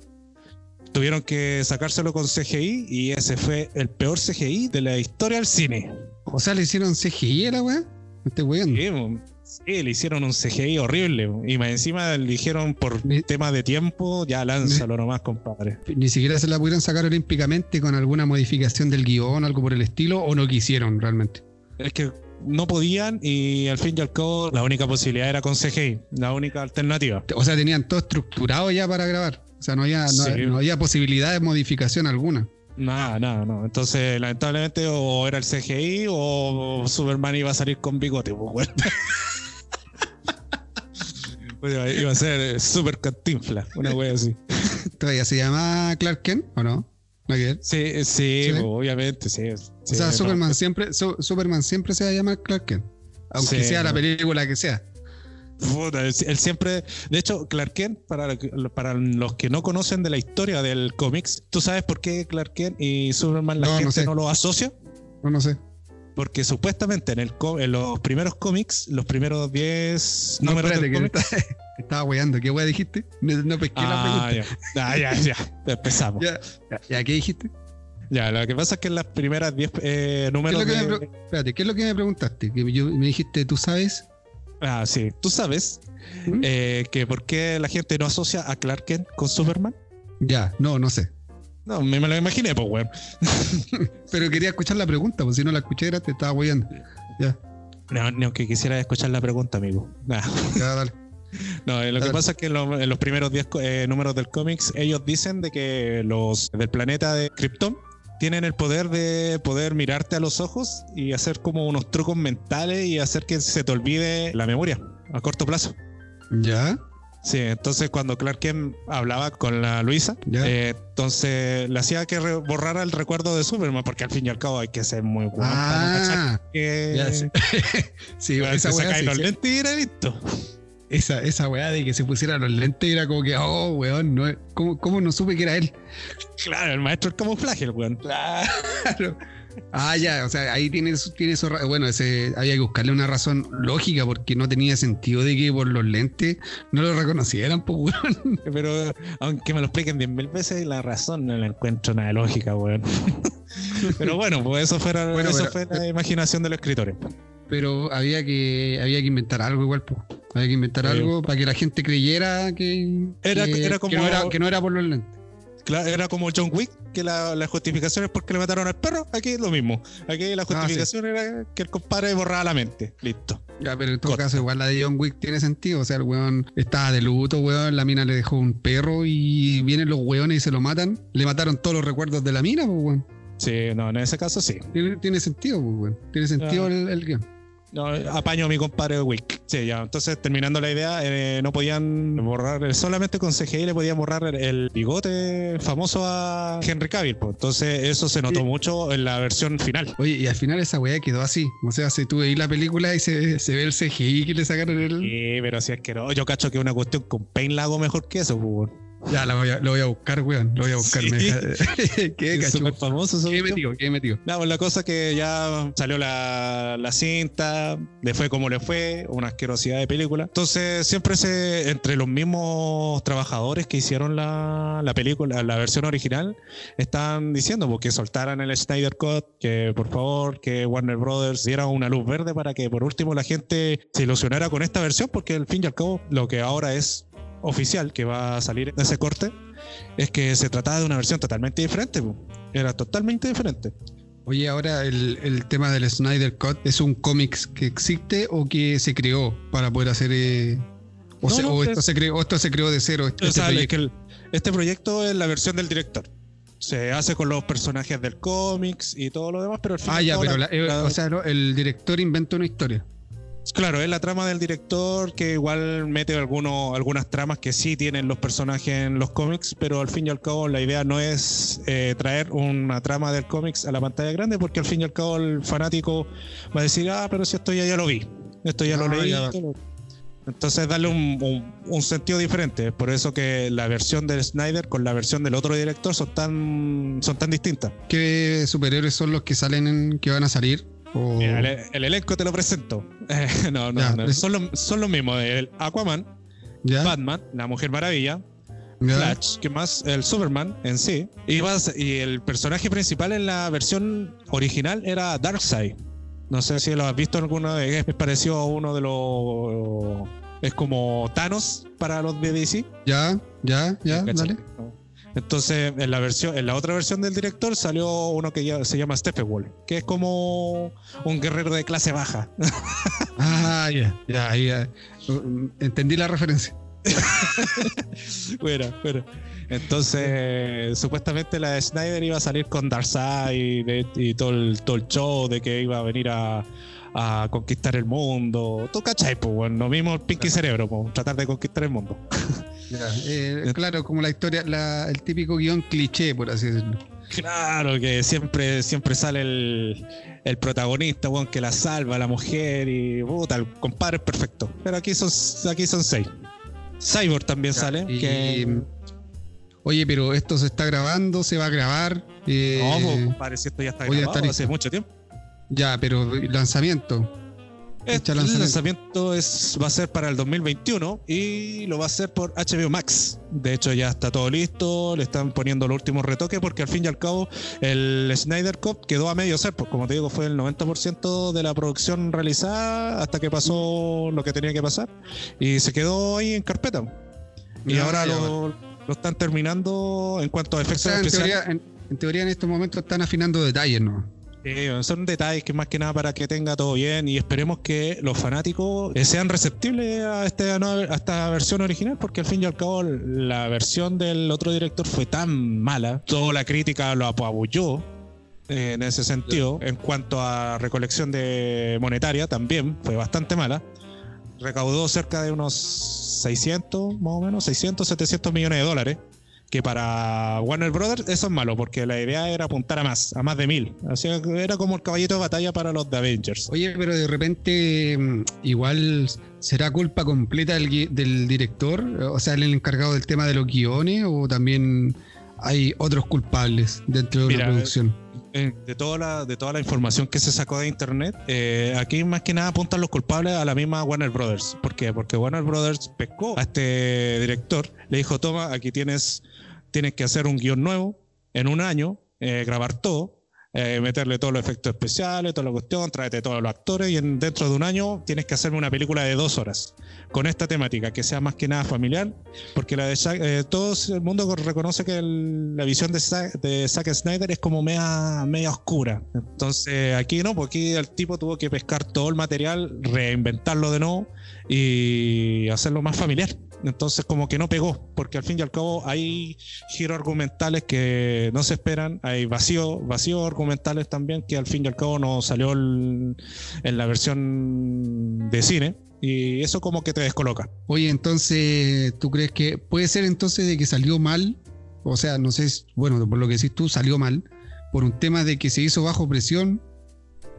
tuvieron que sacárselo con CGI y ese fue el peor CGI de la historia del cine. O sea, le hicieron CGI a la weá. Estoy weando. Sí. Sí, le hicieron un CGI horrible y más encima le dijeron por Me- tema de tiempo, ya lánzalo nomás, compadre. Ni siquiera se la pudieron sacar olímpicamente con alguna modificación del guion, algo por el estilo, o no quisieron realmente. Es que no podían y al fin y al cabo la única posibilidad era con CGI, la única alternativa. O sea, tenían todo estructurado ya para grabar. O sea, no había, no, Sí. no había posibilidad de modificación alguna. Nada, nada, no. Entonces, lamentablemente, o era el CGI o Superman iba a salir con bigote, pues, weón. Iba a ser eh, super cantinfla, una wea así. Todavía se llama Clark Kent, ¿o no? Ver. Sí, sí, ¿Sí? obviamente, sí. o sea, Superman siempre, Su- Superman siempre se va a llamar Clark Kent. Aunque Sí, sea la película que sea. Puta, él, él siempre. De hecho, Clark Kent, para, para los que no conocen de la historia del cómics, ¿tú sabes por qué Clark Kent y Superman la no gente sé. no lo asocia? No, no sé. Porque supuestamente en, el, en los primeros cómics, los primeros 10 No, números espérate, del que cómic. estaba, estaba weando. ¿Qué wea dijiste? No, no pesqué la Ah, pregunta. ya. Ah, ya, ya. Empezamos. Ya, Ya, ya, ya, ¿qué dijiste? lo que pasa es que en las primeras 10 eh, ¿Qué es, números. lo que de- espérate, ¿qué es lo que me preguntaste? Que yo- me dijiste, ¿tú sabes? Ah, sí. ¿Tú sabes ¿Mm? eh, que por qué la gente no asocia a Clark Kent con Superman? Ya, no, no sé. No, me, me lo imaginé, pues, weón. Pero quería escuchar la pregunta, pues si no la escuché, era, te estaba weyando. Ya, No, ni aunque quisiera escuchar la pregunta, amigo. Nah. ya, dale. No, eh, lo que pasa es que en, lo- en los primeros 10 co- eh, números del cómics, ellos dicen de que los del planeta de Krypton tienen el poder de poder mirarte a los ojos y hacer como unos trucos mentales y hacer que se te olvide la memoria a corto plazo. Ya, Sí, entonces cuando Clark Kent hablaba con la Luisa, eh, entonces le hacía que borrara el recuerdo de Superman, porque al fin y al cabo hay que ser muy bueno para no Ah, que ya sí, Weón, esa sacáis sí, los sí. lentes y era listo. esa, esa weá de que se pusiera los lentes era como que, oh, weón, no, ¿cómo, ¿cómo no supe que era él? Claro, el maestro del camuflaje, el weón. Claro. Ah, ya, o sea, ahí tiene, su- tiene eso. Bueno, ese, había que buscarle una razón lógica porque no tenía sentido de que por los lentes no lo reconocieran, pues, weón. Pero aunque me lo expliquen diez mil veces, la razón no la encuentro nada lógica, weón. Pero bueno, pues eso, fuera, Bueno, eso pero- fue la imaginación de los escritores. Pero había que, había que inventar algo igual, pues. Había que inventar Sí. algo para que la gente creyera que, Era- que, era como- que no era, que no era por los lentes. Claro, era como John Wick, que la, la justificación es porque le mataron al perro. Aquí es lo mismo. Aquí la Ah, sí. justificación era que el compadre borraba la mente. Listo. Ya, pero en todo Corta. caso, igual la de John Wick tiene sentido. O sea, el weón estaba de luto, weón. La mina le dejó un perro y vienen los weones y se lo matan. Le mataron todos los recuerdos de la mina, pues, weón. Sí, no, en ese caso sí. Tiene, tiene sentido, pues, weón. Tiene sentido Ah. el, el guion. No, apaño a mi compadre Wick. Sí, ya. Entonces, terminando la idea, eh, no podían borrar, solamente con CGI le podían borrar el, el bigote famoso a Henry Cavill. pues. Entonces, eso se notó Sí. mucho en la versión final. Oye, y al final esa weá quedó así. O sea, si tú veis la película y se, se ve el CGI que le sacaron el. Sí, pero si es que no, yo cacho que una cuestión con Paint la hago mejor que eso, pues. Ya, lo voy a, lo voy a buscar, weón. Lo voy a buscar. Sí. me deja- ¿Qué, Es súper famoso. ¿Qué metido? ¿Qué metido? No, pues la cosa que ya salió la, la cinta, le fue como le fue, una asquerosidad de película. Entonces, siempre se, entre los mismos trabajadores que hicieron la, la película, la versión original, están diciendo pues, que soltaran el Snyder Cut, que por favor, que Warner Brothers diera una luz verde para que por último la gente se ilusionara con esta versión, porque al fin y al cabo, lo que ahora es oficial, que va a salir de ese corte, es que se trataba de una versión totalmente diferente. Era totalmente diferente. Oye, ahora el, el tema del Snyder Cut es un cómics que existe o que se creó para poder hacer. eh, o, No, se- no, o es- esto, se creó, o esto se creó de cero. Este O sea, es proyecto. que el- este proyecto es la versión del director. Se hace con los personajes del cómics y todo lo demás, pero al final. ah, ya, pero la- eh, o sea, no, el director inventa una historia. Claro, es la trama del director que igual mete algunos, algunas tramas que sí tienen los personajes en los cómics, pero al fin y al cabo la idea no es eh, traer una trama del cómics a la pantalla grande, porque al fin y al cabo el fanático va a decir, ah, pero si esto ya, ya lo vi, esto ya lo Ah, leí. ya. esto lo- Entonces darle un, un- un sentido diferente. Por eso que la versión de Snyder con la versión del otro director son tan, son tan distintas. ¿Qué superhéroes son los que salen en, que van a salir? O- Mira, el, el elenco te lo presento. Eh, no, no, Ya, no, es- Son, los, son los mismos. El Aquaman, ¿Ya? Batman, la Mujer Maravilla, ¿Ya? Flash, que más? El Superman en sí. Y, y el personaje principal en la versión original era Darkseid. No sé si lo has visto alguna vez. Es parecido a uno de los. Es como Thanos para los de DC. ¿Ya? ¿Ya? ¿Ya? Dale. Entonces, en la versión, en la otra versión del director salió uno que ya se llama Steppenwolf, que es como un guerrero de clase baja. Ah, ya, ya, ya. Entendí la referencia. bueno, bueno. Entonces, supuestamente la de Snyder iba a salir con Darkseid y, y todo, el, todo el show de que iba a venir a, a conquistar el mundo. ¿Tú cachai? Pues, bueno, lo mismo el Pinky Cerebro, pues, tratar de conquistar el mundo. Ya, eh, claro, como la historia, la- el típico guion cliché, por así decirlo. Claro, que siempre, siempre sale el, el protagonista, weón, que la salva la mujer y puta, el compadre es perfecto. Pero aquí son, aquí son seis. Cyborg también Ya, sale. y- que, Oye, pero esto se está grabando, se va a grabar. eh, no, pues, compadre, si esto ya está grabado hace mucho tiempo. ya, pero lanzamiento. El de lanzamiento, es, va a ser para el 2021 y lo va a hacer por HBO Max. De hecho, ya está todo listo, le están poniendo los últimos retoques porque al fin y al cabo el Snyder Cut quedó a medio ser, pues como te digo, fue el 90% de la producción realizada hasta que pasó lo que tenía que pasar y se quedó ahí en carpeta. Y ahora lo, lo están terminando en cuanto a O efectos sea, en especiales. teoría, en, en teoría en estos momentos están afinando detalles, ¿no? Sí, son detalles que más que nada para que tenga todo bien y esperemos que los fanáticos eh, sean receptibles a, nueva- a esta versión original porque al fin y al cabo la versión del otro director fue tan mala, toda la crítica lo apabulló eh, en ese sentido, en cuanto a recolección de monetaria también fue bastante mala. Recaudó cerca de unos 600, más o menos, 600, 700 millones de dólares que para Warner Brothers eso es malo, porque la idea era apuntar a más, a más de mil. Así que era como el caballito de batalla para los de Avengers. Oye, pero de repente mm, igual será culpa completa del, del director, o sea, el encargado del tema de los guiones, o también hay otros culpables dentro de Mira, una producción. Eh, De toda, la, de toda la información que se sacó de internet, eh, aquí más que nada apuntan los culpables a la misma Warner Brothers. ¿Por qué? Porque Warner Brothers pescó a este director, le dijo, toma, aquí tienes, tienes que hacer un guion nuevo en un año, eh, grabar todo, eh, meterle todos los efectos especiales, toda la cuestión, tráete todos los actores y en, dentro de un año tienes que hacerme una película de dos horas con esta temática, que sea más que nada familiar, porque la de Zack- eh, todo el mundo reconoce que la visión de Zack, de Zack Snyder es como media, media oscura. Entonces aquí no, porque el tipo tuvo que pescar todo el material, reinventarlo de nuevo y hacerlo más familiar. Entonces como que no pegó, porque al fin y al cabo hay giros argumentales que no se esperan, hay vacío, vacíos argumentales también que al fin y al cabo no salió el- en la versión de cine y eso como que te descoloca. Oye, entonces, ¿tú crees que puede ser entonces de que salió mal? O sea, no sé, bueno, por lo que decís tú, salió mal por un tema de que se hizo bajo presión,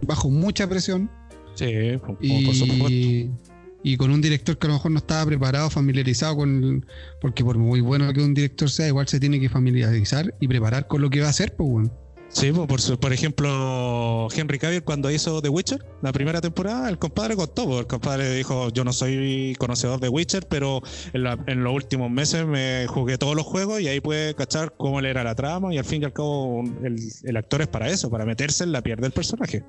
bajo mucha presión, Sí, por, por supuesto. Y, con un director que a lo mejor no estaba preparado, familiarizado con. Porque por muy bueno que un director sea, igual se tiene que familiarizar y preparar con lo que va a hacer, pues, bueno. Sí, pues, por, por ejemplo, Henry Cavill cuando hizo The Witcher, la primera temporada, el compadre contó, pues, el compadre dijo, yo no soy conocedor de Witcher, pero en, la- en los últimos meses me jugué todos los juegos y ahí puede cachar cómo le era la trama y al fin y al cabo el, el actor es para eso, para meterse en la piel del personaje.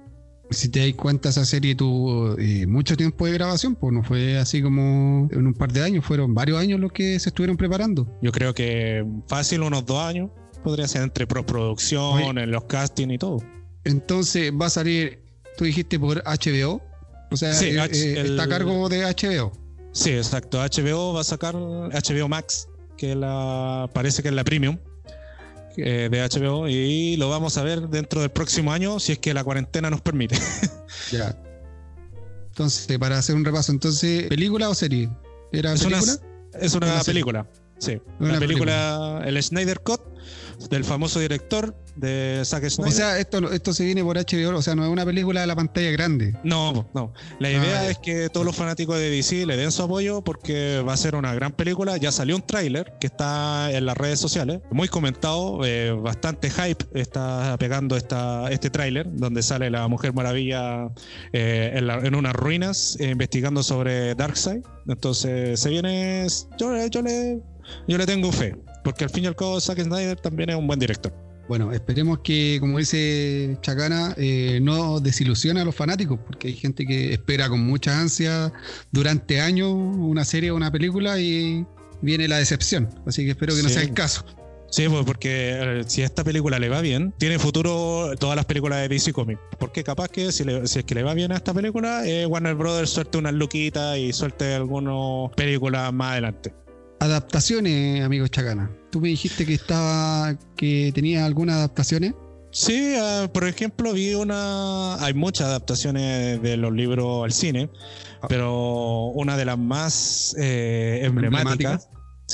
Si te das cuenta, esa serie tuvo eh, mucho tiempo de grabación, pues no fue así como en un par de años, fueron varios años los que se estuvieron preparando. Yo creo que fácil unos dos años podría ser entre postproducción, en los castings y todo. Entonces va a salir, tú dijiste por HBO, o sea, Sí, eh, H- eh, está a cargo de HBO. Sí, exacto. HBO va a sacar HBO Max, que la parece que es la premium eh, de HBO, y lo vamos a ver dentro del próximo año si es que la cuarentena nos permite. Ya. Entonces, para hacer un repaso, entonces, ¿película o serie? ¿Era Es una, película? es una película. Sí, Una una película, el Snyder Cut del famoso director de Zack Snyder. O sea, esto, esto se viene por HBO, o sea, no es una película de la pantalla grande. No, no. La idea Ah, ya. es que todos los fanáticos de DC le den su apoyo porque va a ser una gran película. Ya salió un tráiler que está en las redes sociales, muy comentado, eh, bastante hype está pegando esta, este tráiler donde sale la Mujer Maravilla eh, en, la- en unas ruinas eh, investigando sobre Darkseid. Entonces se viene, yo, yo le, yo le tengo fe porque al fin y al cabo Zack Snyder también es un buen director. Bueno, esperemos que, como dice Chacana, eh, no desilusione a los fanáticos, porque hay gente que espera con mucha ansia durante años una serie o una película y viene la decepción. Así que espero que no sea el caso. Sí, pues porque eh, si a esta película le va bien, tiene futuro todas las películas de DC Comics. Porque capaz que si, le- si es que le va bien a esta película, eh, Warner Brothers suelte unas luquitas y suelte algunas películas más adelante. Adaptaciones, amigo Chacana. Tú me dijiste que estaba, que tenía algunas adaptaciones. Sí, ah, por ejemplo, vi una. Hay muchas adaptaciones de los libros al cine, pero una de las más eh, emblemáticas.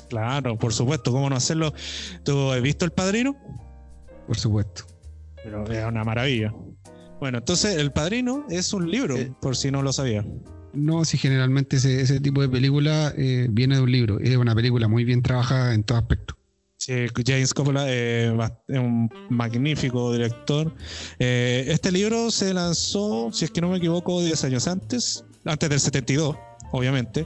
Claro, por supuesto, ¿cómo no hacerlo? ¿Tú has visto El Padrino? Por supuesto. Pero es una maravilla. Bueno, entonces El Padrino es un libro, Eh. por si no lo sabía. No, si generalmente ese, tipo de película eh, viene de un libro. Es una película muy bien trabajada en todo aspecto. Sí, James Coppola eh, es un magnífico director. Eh, este libro se lanzó, si es que no me equivoco, 10 años antes, antes del 72, obviamente.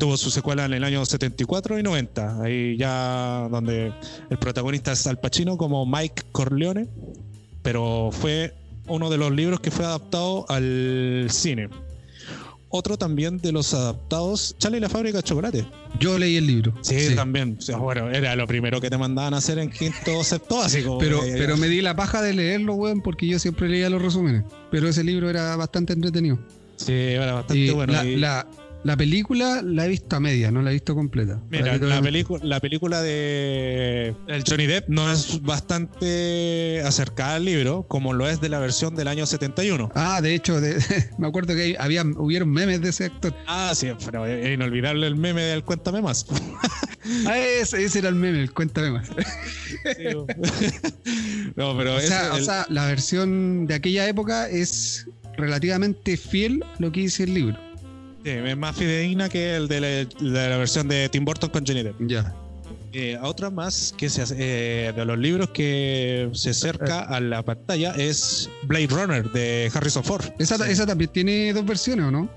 Tuvo su secuela en el año 74 y 90, ahí ya donde el protagonista es Al Pacino como Mike Corleone, pero fue uno de los libros que fue adaptado al cine. Otro también de los adaptados, Charlie y la fábrica de chocolate. Yo leí el libro. Sí, también. O sea, bueno, era lo primero que te mandaban a hacer en quinto sexto básico. Pero, Eh, pero me di la paja de leerlo, weón, porque yo siempre leía los resúmenes. Pero ese libro era bastante entretenido. Sí, era bastante Y bueno. la, y- la- la película la he visto a media, no la he visto completa. Mira, la, pelicu- la película de el Johnny Depp no es bastante acercada al libro como lo es de la versión del año 71. Ah, de hecho, de- me acuerdo que había, hubieron memes de ese actor. Ah, sí, pero es inolvidable el meme del Cuéntame Más. Ah, ese, ese era el meme, el cuéntame más. no, pero O ese- sea, o el- sea, la versión de aquella época es relativamente fiel a lo que dice el libro. Sí, es más fidedigna que el de la, de la versión de Tim Burton con Johnny Depp. Ya. Eh, otra más que se hace, eh, de los libros que se acerca a la pantalla es Blade Runner de Harrison Ford. Esa, Sí. esa también tiene dos versiones, ¿o no?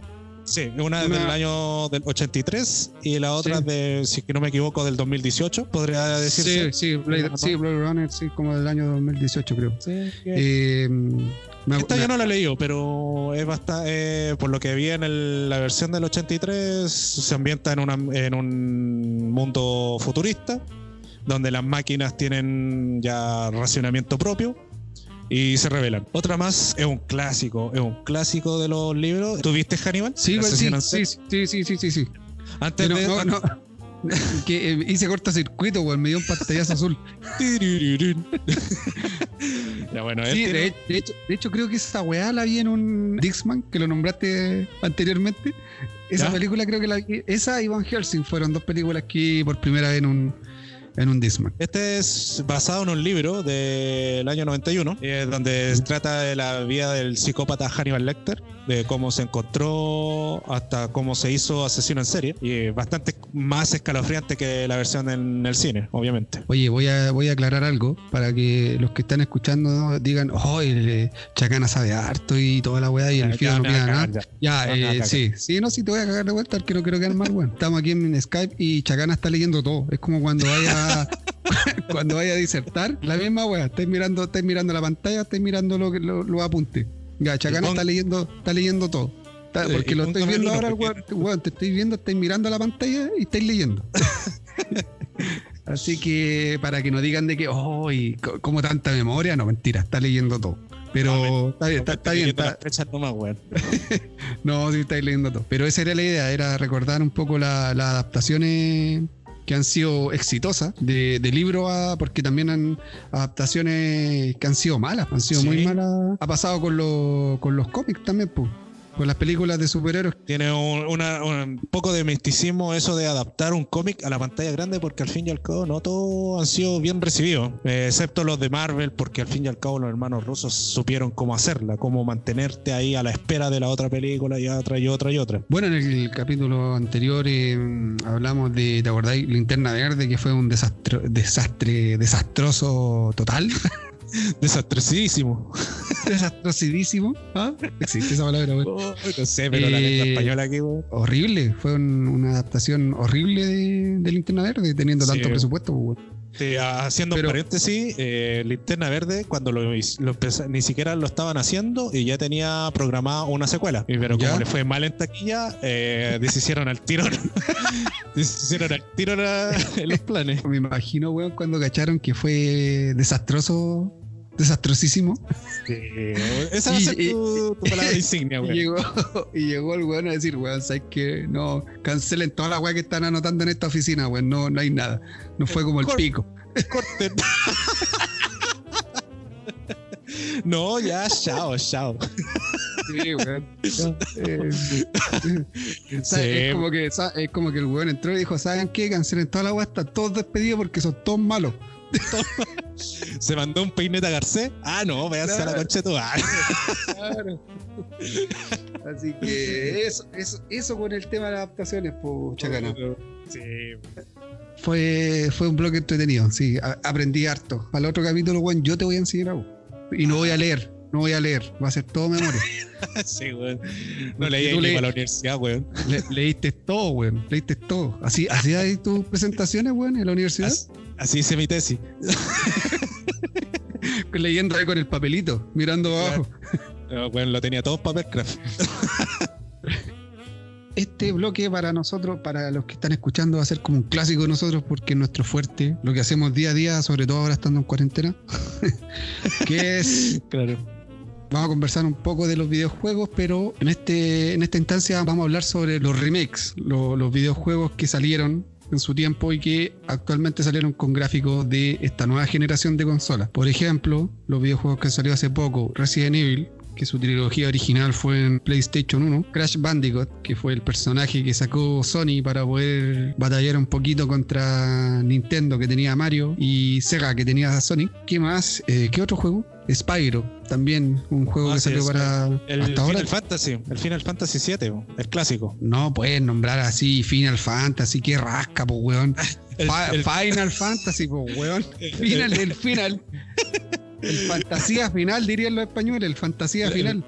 Sí, una, Una- del año del 83 y la otra Sí. de, si no me equivoco, del 2018, podría decirse. Sí, sí, Blade, sí, Blade Runner, sí, como del año 2018, creo. Sí, Eh, me- Esta me- yo no la he leído, pero es bastante, por lo que vi en el- la versión del 83, se ambienta en, una, en un mundo futurista, donde las máquinas tienen ya racionamiento propio y se revelan. Otra más es un clásico, es un clásico de los libros. ¿Tuviste Hannibal? Sí, pues, sí, sí, sí, sí, sí, sí, sí. Antes Pero de, no, no, que eh, hice cortocircuito, weón, me dio un pantallazo azul. ya bueno, Sí, tiene- de, de hecho, de hecho, creo que esa weá la vi en un Dixman, que lo nombraste anteriormente. Esa ¿Ya? película creo que la vi. Esa y Van Helsing fueron dos películas que por primera vez en un, en un Dixman. Este es basado en un libro del año 91, eh, donde se trata de la vida del psicópata Hannibal Lecter. De cómo se encontró hasta cómo se hizo Asesino en serie. Y bastante más escalofriante que la versión en el cine, obviamente. Oye, voy a, voy a aclarar algo para que los que están escuchando digan, oh, el, Chacana sabe harto y toda la weá y el fío no pida nada. Ya, eh, sí, sí, no, sí te voy a cagar de vuelta, que no quiero quedar mal, weón. Estamos aquí en Skype y Chacana está leyendo todo. Es como cuando vaya cuando vaya a disertar, la misma weá, estáis mirando, estáis mirando la pantalla, estáis mirando lo que lo, apunte. Ya, Chacana está leyendo, está leyendo todo. porque lo estoy viendo ahora, weón, te estoy viendo, estáis mirando la pantalla y estáis leyendo. Así que para que no digan de que, oh, y como tanta memoria, no, mentira, está leyendo todo. Pero está bien, está, bien. no, sí, estáis leyendo todo. Pero esa era la idea, era recordar un poco las adaptaciones que han sido exitosas de, libro a. porque también han adaptaciones que han sido malas, han sido muy malas. Ha pasado con, con los cómics también, pues con las películas de superhéroes. Tiene un, poco de misticismo eso de adaptar un cómic a la pantalla grande porque al fin y al cabo no todos han sido bien recibidos, eh, excepto los de Marvel porque al fin y al cabo los hermanos rusos supieron cómo hacerla, cómo mantenerte ahí a la espera de la otra película y otra y otra y otra. Bueno, en el capítulo anterior eh, hablamos de, ¿te acordáis? Linterna Verde que fue un desastre, desastre desastroso total. Desastrosísimo. Desastrosidísimo. ¿Ah? Existe esa palabra, oh, no sé, pero la eh, española aquí, Horrible. Fue una adaptación horrible de, de Linterna Verde, teniendo tanto presupuesto, haciendo un paréntesis, eh, Linterna Verde, cuando lo, ni siquiera lo estaban haciendo y ya tenía programada una secuela. Pero como le fue mal en taquilla, eh, deshicieron al tiro. deshicieron al tiro en los planes. Me imagino, weón, cuando cacharon que fue desastroso desastrosísimo. Sí, esa va a ser tu, palabra insignia, weón. Y llegó, y llegó el weón a decir, weón, ¿sabes que No, cancelen toda la weá que están anotando en esta oficina, weón, no, no hay nada. No fue como el pico. Corten. no, ya, chao, chao. Sí, weón. Eh, es, como que, es como que el weón entró y dijo, ¿saben qué? Cancelen toda la weá, están todos despedidos porque son todos malos. Se mandó un peineta a Garcés. Ah, no, váyanse a la concha Claro. Así que eso, eso, eso con el tema de las adaptaciones, pues, Chacana. Sí. Fue, fue un bloque entretenido, sí. aprendí harto. Al otro capítulo, bueno, yo te voy a enseñar algo. Y no voy a leer, no voy a leer. Va a ser todo memoria. sí, weón. No leí ni para la universidad, weón. leíste todo, weón. Leíste todo. Así, así hay tus presentaciones, weón, en la universidad. Así hice mi tesis. Leyendo ahí con el papelito, mirando abajo. bueno, lo tenía todo papercraft. Este bloque para nosotros, para los que están escuchando, va a ser como un clásico de nosotros porque es nuestro fuerte, lo que hacemos día a día, sobre todo ahora estando en cuarentena, que es claro. Vamos a conversar un poco de los videojuegos, pero en, este, en esta instancia vamos a hablar sobre los remakes, los videojuegos que salieron en su tiempo y que actualmente salieron con gráficos de esta nueva generación de consolas. Por ejemplo, los videojuegos que salió hace poco, Resident Evil, que su trilogía original fue en PlayStation 1, Crash Bandicoot, que fue el personaje que sacó Sony para poder batallar un poquito contra Nintendo que tenía Mario y Sega que tenía Sonic. ¿Qué más? Eh, ¿Qué otro juego? Spyro, también un juego ah, que salió para. El, hasta Final Fantasy, el Final Fantasy 7, el clásico. No puedes nombrar así Final Fantasy, qué rasca, pues, weón. Final Fantasy, pues, weón. Final, el final. El fantasía final, dirían los españoles, el fantasía final.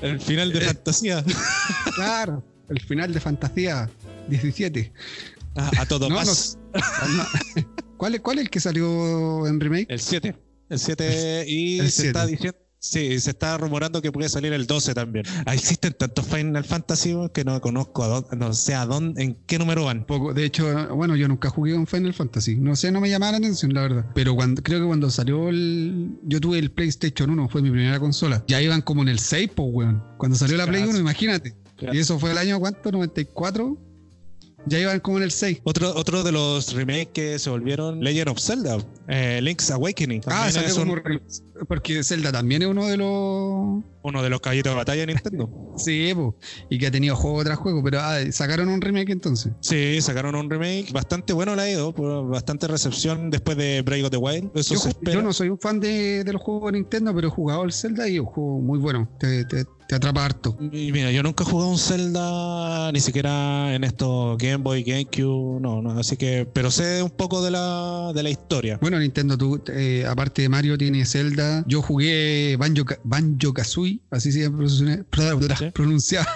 El final de eh, fantasía. Claro, el final de fantasía 17. a todo más. ¿Cuál, ¿Cuál es el que salió en remake? El 7. El 7 y se está diciendo. Sí, se está rumorando que puede salir el 12 también. Ah, existen tantos Final Fantasy que no conozco, a dónde, no sé a dónde, en qué número van. Poco, de hecho, bueno, yo nunca jugué un Final Fantasy. No sé, no me llamaba la atención, la verdad. Pero cuando, creo que cuando salió el. Yo tuve el PlayStation 1, fue mi primera consola. Ya iban como en el 6, pues, weón. Cuando salió la Play 1, imagínate. Y eso fue el año, ¿cuánto? ¿94? Ya iban como en el 6. Otro, otro de los remakes que se volvieron Legend of Zelda, eh, Link's Awakening. Ah, salió como Porque Zelda también es uno de los Uno de los caballitos de batalla de Nintendo. Sí, po. y que ha tenido juego tras juego, pero ah, sacaron un remake entonces. Sí, sacaron un remake. Bastante bueno la ha ido, por bastante recepción después de Break of the Wild. Eso Yo, se ju- espera. yo no soy un fan de, de los juegos de Nintendo, pero he jugado el Zelda y es un juego muy bueno. Te, te- te atrapa harto. Y mira, yo nunca he jugado un Zelda, ni siquiera en estos Game Boy, GameCube, no, no, así que, pero sé un poco de la, de la historia. Bueno, Nintendo, tú, eh, aparte de Mario, tiene Zelda. Yo jugué Banjo, Banjo Kazooie, así se pronuncia- Sí. pronunciaba.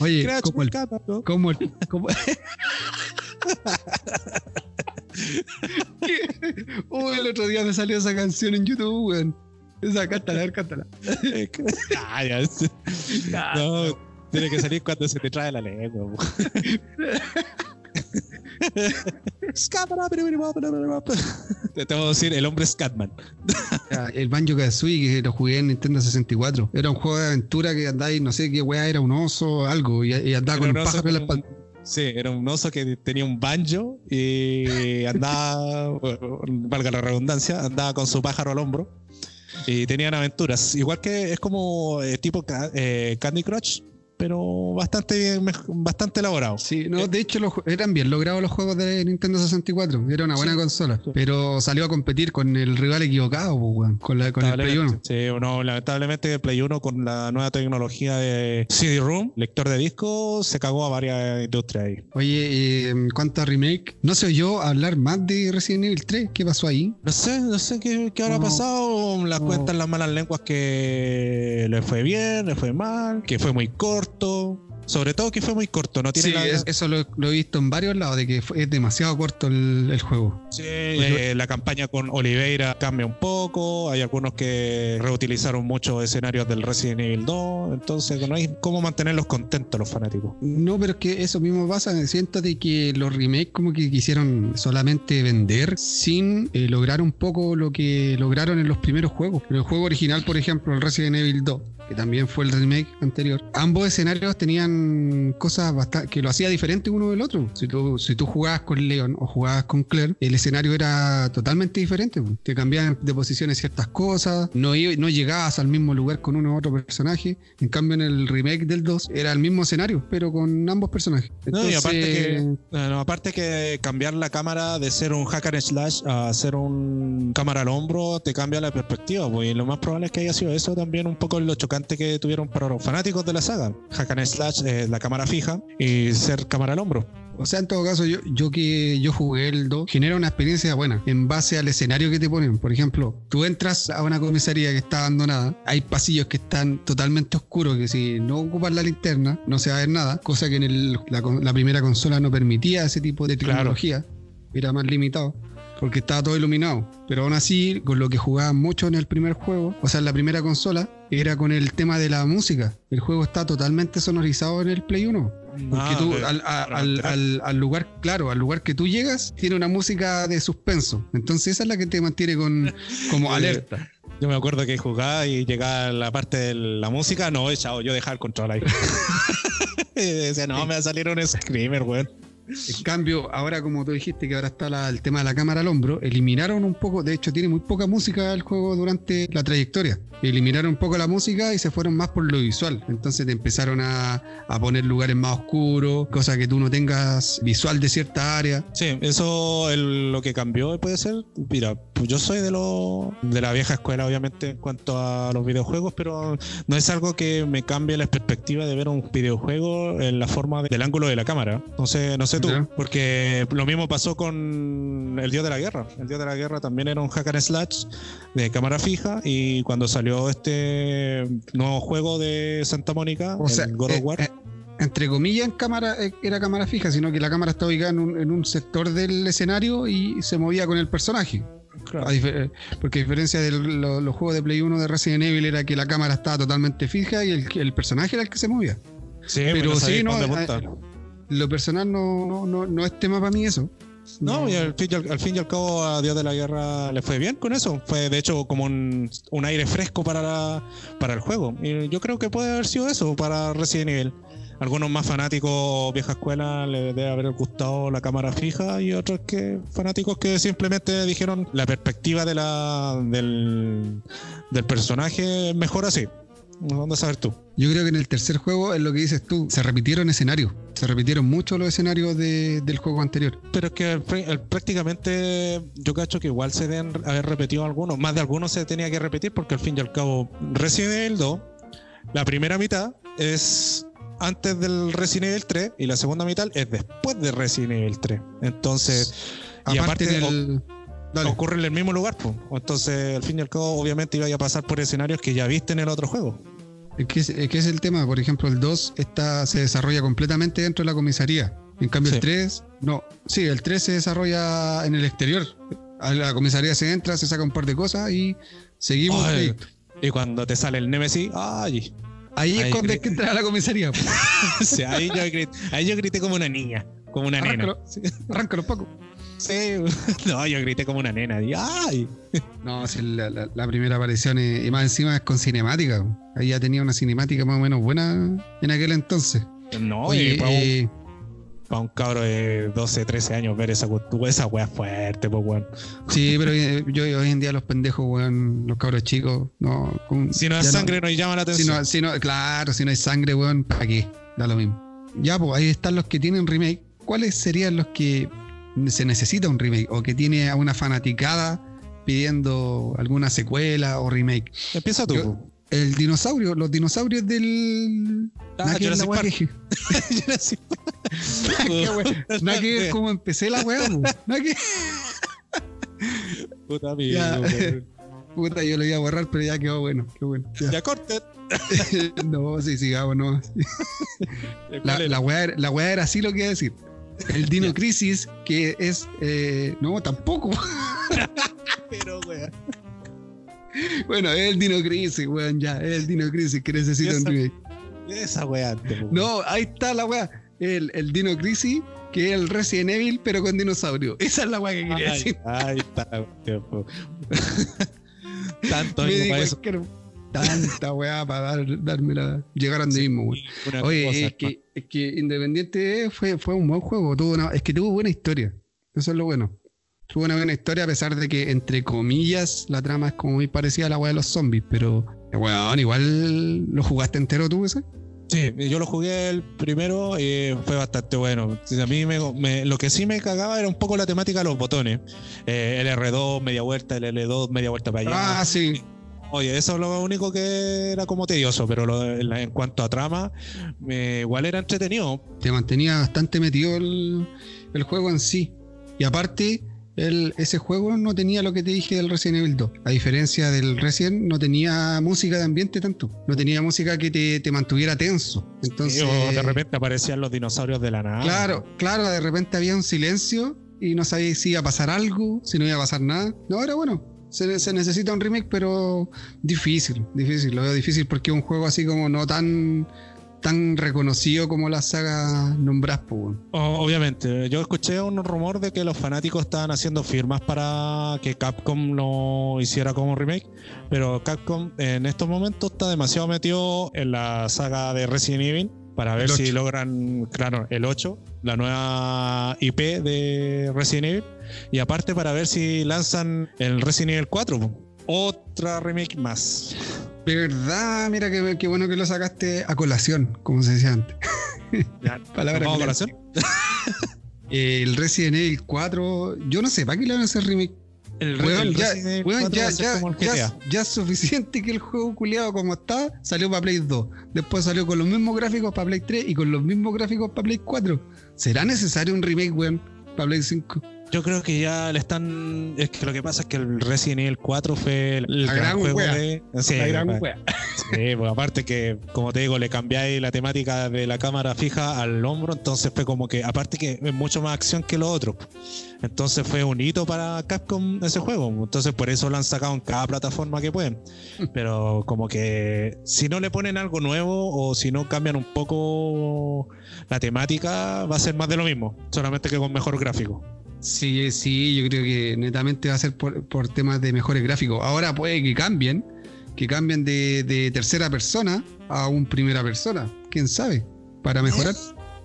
Oye, como el, como el, como- Uy, el otro día me salió esa canción en YouTube, weón. Esa, cántala, a ver, cántala. Ah, ya. No, tiene que salir cuando se te trae la lengua. po. Te tengo que decir el hombre Scatman. Ya, El Banjo Kazooie que lo jugué en Nintendo 64. Era un juego de aventura que andaba y no sé qué weá era, un oso, algo, y, y andaba con Era un un pájaro en la con- espalda. Sí, era un oso que tenía un banjo y andaba, valga la redundancia, andaba con su pájaro al hombro y tenían aventuras. Igual que es como eh, tipo eh, Candy Crush, pero bastante bien, bastante elaborado. Sí, no, de hecho los eran bien logrados los juegos de Nintendo 64. Era una buena Sí. consola. Sí. Pero salió a competir con el rival equivocado, pues, con, la, con el Play 1. Sí, no, lamentablemente el Play 1 con la nueva tecnología de CD-ROOM, lector de disco, se cagó a varias industrias ahí. Oye, eh, en cuanto a remake, no se oyó hablar más de Resident Evil 3. ¿Qué pasó ahí? No sé, no sé qué, qué habrá No. pasado. Las No. cuentan las malas lenguas que le fue bien, le fue mal, que fue muy corto. Sobre todo que fue muy corto, no tiene Sí, la, es- eso lo, lo he visto en varios lados, de que fue- es demasiado corto el, el juego. Sí, eh, la campaña con Oliveira cambia un poco. Hay algunos que reutilizaron muchos escenarios del Resident Evil 2. Entonces, no hay cómo mantenerlos contentos los fanáticos. No, pero es que eso mismo pasa. Siento de que los remakes como que quisieron solamente vender sin eh, lograr un poco lo que lograron en los primeros juegos. En el juego original, por ejemplo, el Resident Evil 2, que también fue el remake anterior, ambos escenarios tenían cosas bastante que lo hacía diferente uno del otro. Si tú, si tú jugabas con Leon o jugabas con Claire, el escenario era totalmente diferente. pues. Te cambiaban de posiciones ciertas cosas, no, no llegabas al mismo lugar con uno u otro personaje. En cambio, en el remake del 2 era el mismo escenario, pero con ambos personajes. No, y aparte que, bueno, aparte que cambiar la cámara de ser un hack and slash a ser un cámara al hombro te cambia la perspectiva, pues, y lo más probable es que haya sido eso también un poco lo chocante que tuvieron para los fanáticos de la saga. Hack and slash, eh, la cámara fija y ser cámara al hombro. O sea, en todo caso, yo, yo que yo jugué el 2, genera una experiencia buena en base al escenario que te ponen. Por ejemplo, tú entras a una comisaría que está abandonada, hay pasillos que están totalmente oscuros, que si no ocupas la linterna no se va a ver nada, cosa que en el- la, primera consola no permitía ese tipo de Claro. tecnología, era más limitado. Porque estaba todo iluminado. Pero aún así, con lo que jugaban mucho en el primer juego, o sea, en la primera consola, era con el tema de la música. El juego está totalmente sonorizado en el Play 1. Porque Ah, tú al, a- al- al- al lugar, claro, al lugar que tú llegas, tiene una música de suspenso. Entonces esa es la que te mantiene con como alerta. Yo me acuerdo que jugaba y llegaba la parte de la música, no, chao, yo dejaba el control ahí. y decía, no, me va a salir un screamer, weón. En cambio, ahora como tú dijiste que ahora está la- el tema de la cámara al hombro, eliminaron un poco, de hecho tiene muy poca música el juego durante la trayectoria. Eliminaron un poco la música y se fueron más por lo visual. Entonces te empezaron a, a poner lugares más oscuros, cosa que tú no tengas visual de cierta área. Sí, eso es lo que cambió puede ser. Mira, pues yo soy de lo, de la vieja escuela, obviamente, en cuanto a los videojuegos, pero no es algo que me cambie la perspectiva de ver un videojuego en la forma de- del ángulo de la cámara. No sé, sé tú, porque lo mismo pasó con El Dios de la Guerra. El Dios de la Guerra también era un hack and slash de cámara fija y cuando salió este nuevo juego de Santa Mónica, O sea, God of eh, War, eh, entre comillas, en cámara, eh, era cámara fija, sino que la cámara está ubicada en un, en un sector del escenario y se movía con el personaje. claro. A difer- porque a diferencia de lo- los juegos de Play 1 de Resident Evil era que la cámara estaba totalmente fija y el, el personaje era el que se movía. sí, pero sí, no. Lo personal no, no, no, no es tema para mí eso. No, y al fin, y al, al fin y al cabo a Dios de la Guerra le fue bien con eso. Fue de hecho como un, un aire fresco para, la- para el juego. Y yo creo que puede haber sido eso para Resident Evil. algunos más fanáticos vieja escuela les debe haber gustado la cámara fija y otros que fanáticos que simplemente dijeron la perspectiva de la del, del personaje es mejor así. ¿Dónde a saber tú? Yo creo que en el tercer juego es lo que dices tú, se repitieron escenarios, se repitieron mucho los escenarios del juego anterior. Pero es que prácticamente yo cacho que igual se deben haber repetido algunos, más de algunos se tenía que repetir porque al fin y al cabo Resident Evil 2, la primera mitad es antes del Resident Evil 3 y la segunda mitad es después de Resident Evil 3. Entonces, y aparte del... ocurre en el mismo lugar, pues. Entonces, al fin y al cabo, obviamente iba a pasar por escenarios que ya viste en el otro juego. Es que es, es el tema, por ejemplo, el 2 está, se desarrolla completamente dentro de la comisaría. En cambio, el 3, no, sí, el 3 se desarrolla en el exterior. A la comisaría se entra, se saca un par de cosas y seguimos. y cuando te sale el Nemesis, ¡ay! Ahí, es cuando hay que entrar a la comisaría. sí, ahí, yo grité, ahí yo grité como una niña, como una nena. Arráncalo, Paco. Sí, no, yo grité como una nena. ¡Ay! No, sí, la, primera aparición y más encima es con cinemática. Ahí ya tenía una cinemática más o menos buena en aquel entonces. No, y para un cabro de 12, 13 años ver esa esa wea fuerte, pues weón. Sí, pero eh, yo, hoy en día los pendejos, weón, los cabros chicos, no. si no hay sangre, no, llama la atención. Si no, claro, si no hay sangre, weón, ¿para qué? Da lo mismo. Ya, pues ahí están los que tienen remake. ¿Cuáles serían los que se necesita un remake o que tiene a una fanaticada pidiendo alguna secuela o remake? Empieza tú. El dinosaurio, los dinosaurios del. Ah, Nada que ver cómo empecé la weá, Nada que. Puta amigo. Puta, yo lo iba a borrar, pero ya quedó bueno. Qué bueno. Ya, ya corte. no, sí, sigamos, no. la, la, weá, la weá era así lo que iba a decir. El Dino Crisis, que es. Eh, no, tampoco. pero, weá. Bueno, es el Dino Crisis, weón, ya. Es el Dino Crisis que necesita un remake. Esa weá. No, ahí está la weá. El, el Dino Crisis, que es el Resident Evil, pero con dinosaurio. Esa es la weá que quería decir. Ahí está, Tanto para eso. Tanta weá para dar, darme la. Llegar a mismo, weón. Oye, es, que, es que Independiente fue, fue un buen juego. Tuvo una, es que tuvo buena historia. Eso es lo bueno. Tuvo una buena historia a pesar de que, entre comillas, la trama es como muy parecida a la weá de los zombies, pero, weón, igual lo jugaste entero tú, ese. Sí, yo lo jugué el primero y fue bastante bueno. A mí me, lo que sí me cagaba era un poco la temática de los botones. Eh, el R2, media vuelta, el L2, media vuelta para allá. Ah, sí. Oye, eso es lo único que era como tedioso, pero en cuanto a trama, igual era entretenido. Te mantenía bastante metido el, el juego en sí. Y aparte, ese juego no tenía lo que te dije del Resident Evil 2. A diferencia del Resident, no tenía música de ambiente tanto. No tenía música que te, mantuviera tenso. Entonces, de repente aparecían los dinosaurios de la nada. Claro, claro, de repente había un silencio y no sabías si iba a pasar algo, si no iba a pasar nada. No, era bueno. Se, se, necesita un remake, pero difícil, difícil. Lo veo difícil porque es un juego así como no tan tan reconocido como la saga nombras, Obviamente, yo escuché un rumor de que los fanáticos estaban haciendo firmas para que Capcom lo hiciera como remake, pero Capcom en estos momentos está demasiado metido en la saga de Resident Evil para ver si logran, claro, el 8, la nueva IP de Resident Evil, y aparte para ver si lanzan el Resident Evil 4, otra remake más. ¿Verdad? Mira qué, bueno que lo sacaste a colación, como se decía antes. ¿Palabra a colación? el Resident Evil 4, yo no sé, ¿para qué le van a hacer remake? El, ya, ya, es suficiente que el juego culiado como está salió para Play 2. Después salió con los mismos gráficos para Play 3 y con los mismos gráficos para Play 4. ¿Será necesario un remake, weón, para Play 5? Yo creo que ya le están. Es que lo que pasa es que el Resident Evil 4 fue el, gran, juego de. Sí, la gran wea. Sí, pues aparte que, como te digo, le cambiáis la temática de la cámara fija al hombro, entonces fue como que, aparte que es mucho más acción que lo otro. Entonces fue un hito para Capcom ese juego. Entonces por eso lo han sacado en cada plataforma que pueden. Pero como que si no le ponen algo nuevo o si no cambian un poco la temática, va a ser más de lo mismo, solamente que con mejor gráfico. Sí, sí, yo creo que netamente va a ser por, temas de mejores gráficos. Ahora puede que cambien, que cambien de, tercera persona a un primera persona, quién sabe. para mejorar.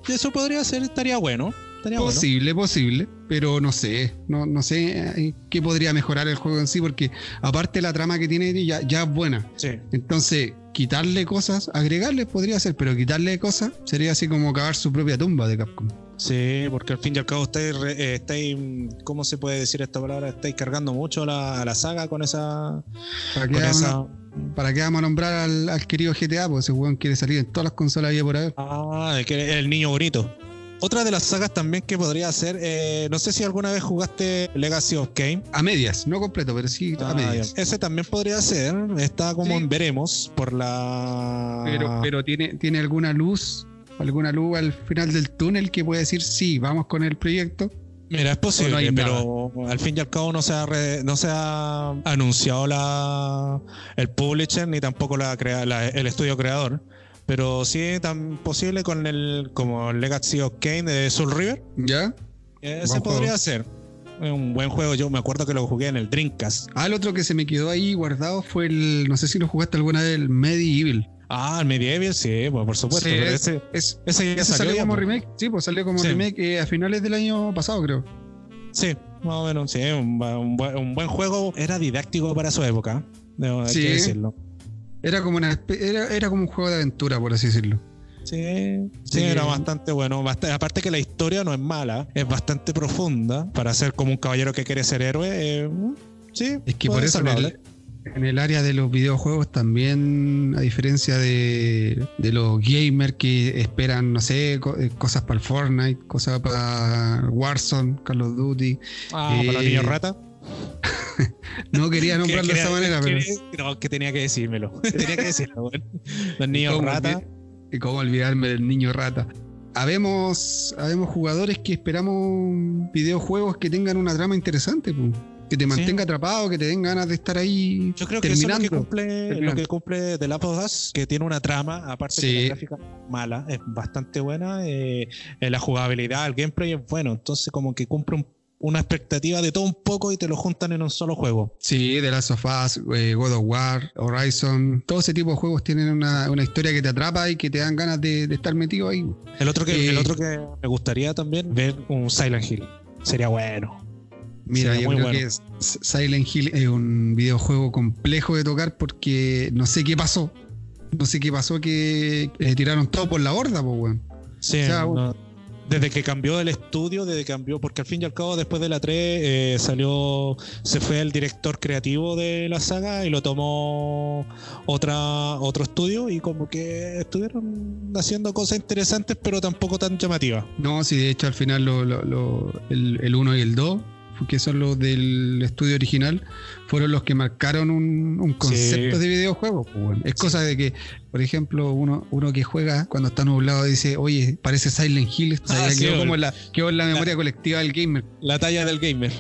Eso podría ser, estaría bueno. Estaría bueno. Posible, posible, pero no sé, no, no sé eh, qué podría mejorar el juego en sí, porque aparte la trama que tiene ya, ya es buena. Sí. Entonces, quitarle cosas, agregarle podría ser, pero quitarle cosas sería así como cavar su propia tumba de Capcom. Sí, porque al fin y al cabo estáis, eh, estáis, ¿cómo se puede decir esta palabra? Estáis cargando mucho la, saga con esa... ¿Para qué, Con vamos, esa... a, para qué vamos a nombrar al, al querido GTA? Pues ese weón quiere salir en todas las consolas por haber. Ah, es que el niño bonito. Otra de las sagas también que podría ser, eh, no sé si alguna vez jugaste Legacy of Kain. A medias, no completo, pero sí a Ah, medias. Ese también podría ser, está como Sí. en veremos por la... Pero, pero tiene, tiene alguna luz, alguna luz al final del túnel que puede decir sí, vamos con el proyecto. Mira, es posible, no pero al fin y al cabo no se ha, re- no se ha anunciado la, el publisher ni tampoco la, crea- la- el estudio creador. Pero sí tan posible con el como Legacy of Kane de Soul River. ¿Ya? Buen podría juego. ser. Es un buen juego. Yo me acuerdo que lo jugué en el Dreamcast. Ah, el otro que se me quedó ahí guardado fue el, no sé si lo jugaste alguna vez, el Medieval. Ah, el Medieval, sí, pues, por supuesto. Sí, pero es- ese, Es, ese ya ese salió. salió como pues. remake, sí, pues salió como Sí. remake eh, a finales del año pasado, creo. Sí, más o menos. Sí, un, bu- un buen, un buen juego. Era didáctico para su época. Debo- hay que decirlo. Era como una era, era como un juego de aventura, por así decirlo. Sí, sí, Sí. era bastante bueno. Aparte que la historia no es mala, es bastante profunda para ser como un caballero que quiere ser héroe. eh, sí, Es que por eso en salvable. el, en el área de los videojuegos también, a diferencia de, de los gamers que esperan, no sé, co- eh, cosas para el Fortnite, cosas para Warzone, Call of Duty. Ah, para los eh, niños rata. No quería nombrarlo de esa manera, que- pero. No, que tenía que decírmelo. tenía que decirlo, weón. Los niños ¿Cómo rata. y cómo olvidarme del niño rata. Habemos, habemos jugadores que esperamos videojuegos que tengan una trama interesante, pu. Que te mantenga atrapado, que te den ganas de estar ahí Yo creo que eso es lo que cumple, lo que cumple The Last of Us, que tiene una trama, aparte Sí. que la gráfica mala, es bastante buena, eh, eh, la jugabilidad, el gameplay es bueno, entonces como que cumple un- una expectativa de todo un poco y te lo juntan en un solo juego. Sí, The Last of Us, eh, God of War, Horizon, todo ese tipo de juegos tienen una, una historia que te atrapa y que te dan ganas de, de estar metido ahí. El otro que, Eh, el otro que me gustaría también ver un Silent Hill. Sería bueno. Mira, yo creo bueno. que Silent Hill es un videojuego complejo de tocar porque no sé qué pasó. No sé qué pasó que eh, tiraron todo por la borda, pues, weón. Sí, O sea, no, desde que cambió el estudio, desde que cambió, porque al fin y al cabo después de la 3 eh, salió, se fue el director creativo de la saga y lo tomó otra, otro estudio y como que estuvieron haciendo cosas interesantes pero tampoco tan llamativas. No, sí, de hecho al final lo- lo- lo- el, 1 y el 2, que son los del estudio original, fueron los que marcaron un, un concepto Sí. de videojuego. pues. Es Sí. cosa de que, por ejemplo, uno, uno que juega cuando está nublado dice, oye, parece Silent Hill, Ah, ya sí, quedó como en la, quedó en la memoria colectiva del gamer. La talla del gamer.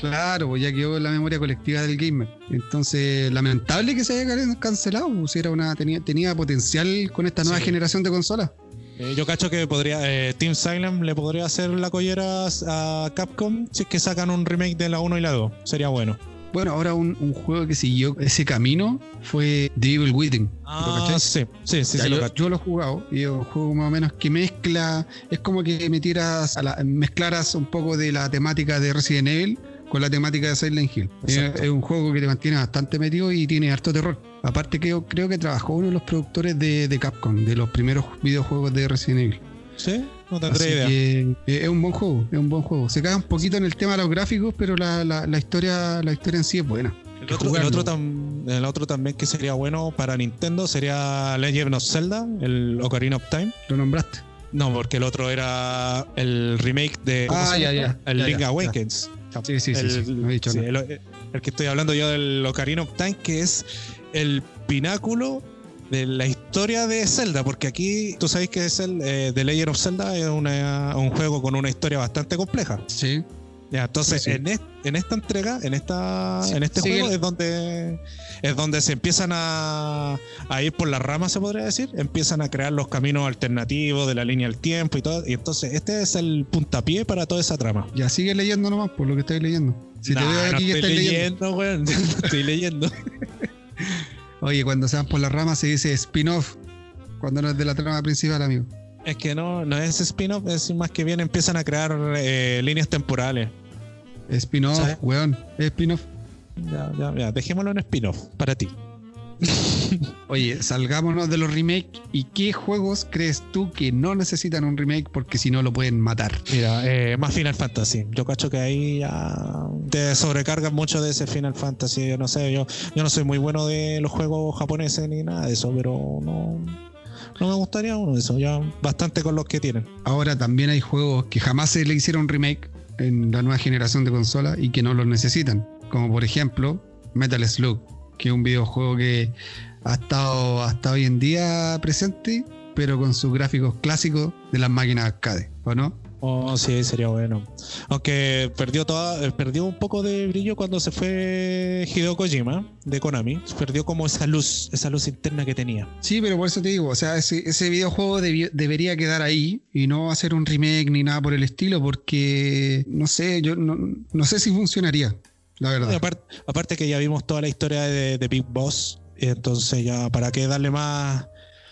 Claro, pues ya quedó en la memoria colectiva del gamer. Entonces, lamentable que se haya can- cancelado, pues, si era una, tenía, tenía potencial con esta nueva generación de consolas. Eh, yo cacho que podría eh, Team Silent le podría hacer la collera a Capcom si es que sacan un remake de la 1 y la 2. Sería bueno. Bueno, ahora un, un juego que siguió ese camino fue The Evil Within. Ah, sí, sí, sí, Ya, sí, yo, lo he jugado y es un juego más o menos que mezcla, es como que metieras a la- mezclaras un poco de la temática de Resident Evil con la temática de Silent Hill. Es, Exacto. es un juego que te mantiene bastante metido y tiene harto terror. Aparte que yo creo que trabajó uno de los productores de, de Capcom, de los primeros videojuegos de Resident Evil. Sí, no Así tendré idea. que eh, es un buen juego, es un buen juego. Se cae un poquito en el tema de los gráficos, pero la, la- la historia, la historia en sí es buena. El otro, el, jugarlo. otro tam- el otro también que sería bueno para Nintendo sería Legend of Zelda, el Ocarina of Time. Lo nombraste. No, porque el otro era el remake de ¿cómo Ah, ya, ya, el ya, Link Awakens. Sí, sí, sí, el, sí, no he dicho sí, el- el que estoy hablando yo del Ocarina of Time, que es el pináculo de la historia de Zelda, porque aquí tú sabes que es el eh, The Legend of Zelda es una- un juego con una historia bastante compleja. Sí. Ya, entonces Sí, sí. En, est- en esta entrega, en esta, Sí, en este juego el- es donde es donde se empiezan a, a ir por las ramas, se podría decir, empiezan a crear los caminos alternativos de la línea del tiempo y todo, y entonces este es el puntapié para toda esa trama. Ya sigue leyendo nomás por lo que estáis leyendo. Si te veo no aquí que estoy leyendo. leyendo, no estoy leyendo. Oye, cuando se van por las ramas se dice spin-off. Cuando no es de la trama principal, amigo. Es que no, no es spin-off, es más que bien empiezan a crear eh, líneas temporales. Spin-off, weón. Spin-off. Ya, ya, ya, dejémoslo en spin-off para ti. Oye, salgámonos de los remakes. ¿Y qué juegos crees tú que no necesitan un remake porque si no lo pueden matar? Mira, eh, más Final Fantasy. Yo cacho que ahí ya te sobrecargas mucho de ese Final Fantasy. Yo no sé, yo, yo no soy muy bueno de los juegos japoneses ni nada de eso, pero no, no me gustaría uno de esos. Ya bastante con los que tienen. Ahora también hay juegos que jamás se le hicieron remake en la nueva generación de consolas y que no los necesitan. Como por ejemplo Metal Slug, que es un videojuego que ha estado hasta hoy en día presente, pero con sus gráficos clásicos de las máquinas arcade, ¿o no? Oh, sí, sería bueno. Aunque perdió toda, eh, perdió un poco de brillo cuando se fue Hideo Kojima de Konami. Perdió como esa luz, esa luz interna que tenía. Sí, pero por eso te digo, o sea, ese, ese videojuego debi- debería quedar ahí y no hacer un remake ni nada por el estilo, porque no sé, yo no, no sé si funcionaría, la verdad. aparte, aparte que ya vimos toda la historia de, de Big Boss, entonces ya para qué darle más,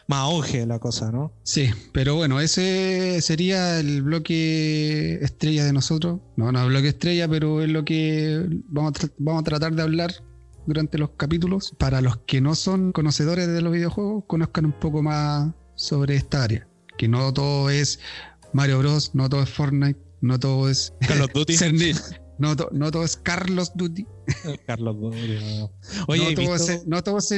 más auge a la cosa, ¿no? Sí, pero bueno, ese sería el bloque estrella de nosotros. No, no es bloque estrella, pero es lo que vamos a, vamos a tratar de hablar durante los capítulos. Para los que no son conocedores de los videojuegos, conozcan un poco más sobre esta área. Que no todo es Mario Bros, no todo es Fortnite, no todo es Call of Duty. Ser no, to- no todo es Carlos Duty. Carlos Duty, no. Oye, no, ¿he todo es, no todo es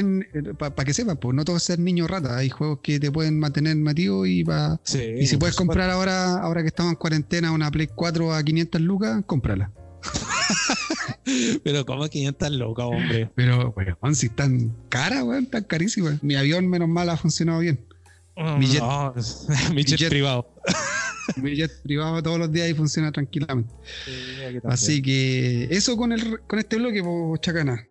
para que sepan, pues no todo es ser niño rata. Hay juegos que te pueden mantener metido y Sí, y si puedes comprar ahora, ahora que estamos en cuarentena, una Play 4 a 500 lucas, cómprala. Pero como 500 locas, hombre. Pero, weón, si están caras, weón, tan carísimas. Mi avión, menos mal, ha funcionado bien. Mi jet- No, mi jet jet- privado. Mi jet privado todos los días y funciona tranquilamente. Así que eso con, el, con este bloque, po, Chacana.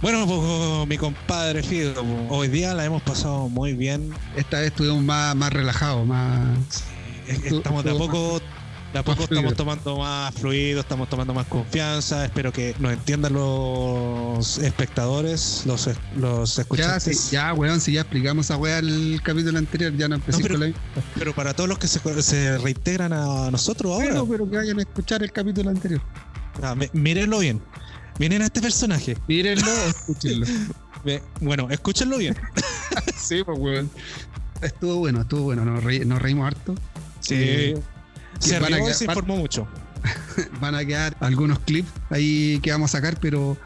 Bueno, pues mi compadre Fido, pues, hoy día la hemos pasado muy bien. Esta vez estuvimos más, más relajados, más. Es que Tú- Estamos de a poco, de a poco estamos tomando más fluido, estamos tomando más confianza. Espero que nos entiendan los espectadores, los, los Ya, escuchantes. sí, ya, weón, si ya explicamos esa weá el capítulo anterior, ya no empecé No, pero- con la Pero para todos los que se, se reintegran a nosotros ahora, Bueno, pero que vayan a escuchar el capítulo anterior. ah, mírenlo bien. Miren a este personaje. Mírenlo o escúchenlo. Bueno, escúchenlo bien. sí, pues, weón. Estuvo bueno, estuvo bueno. Nos, reí- nos reímos harto. Sí. Eh, se van a se informó mucho. Van a quedar algunos clips ahí que vamos a sacar, pero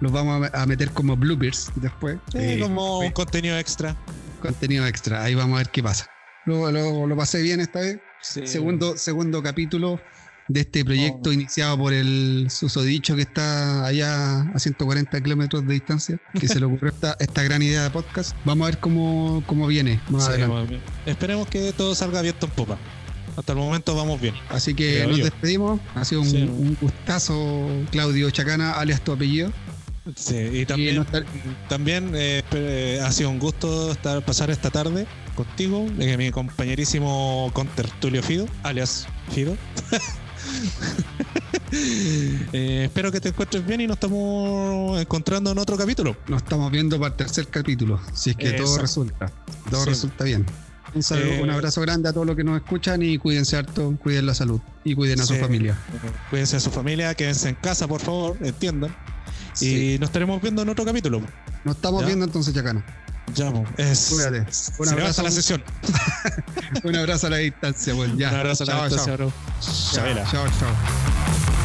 los vamos a, meter como bloopers después. Eh, Eh, como un contenido extra. contenido extra. Ahí vamos a ver qué pasa. Lo, lo- lo pasé bien esta vez. Sí. Segundo, segundo capítulo de este proyecto Oh. iniciado por el susodicho que está allá a 140 kilómetros de distancia, que se le ocurrió esta, esta gran idea de podcast. Vamos a ver cómo, cómo viene más Sí, adelante. Esperemos que todo salga viento en popa. Hasta el momento vamos bien. Así que Creo nos yo. despedimos. Ha sido un, Sí. un gustazo, Claudio Chacana, alias tu apellido. Sí, y Y también, no estar- también eh, eh, ha sido un gusto estar, pasar esta tarde contigo, mi compañerísimo contertulio Fido, alias Fido. Eh, espero que te encuentres bien y nos estamos encontrando en otro capítulo. nos estamos viendo para el tercer capítulo. Si es que todo resulta. Todo Sí. resulta bien. Un, saludo, Eh, un abrazo grande a todos los que nos escuchan y cuídense harto, cuiden la salud y cuiden a su familia. Cuídense de su familia, quédense en casa, por favor, entiendan. Sí. Y nos estaremos viendo en otro capítulo. Nos estamos ¿Ya? viendo entonces, Chacana. Ya, po, es. Cuídate. Un abrazo, pasa la sesión. un abrazo a la distancia, pues ya. Un abrazo a la Chao, distancia, chao. bro. Chao, chao, chao.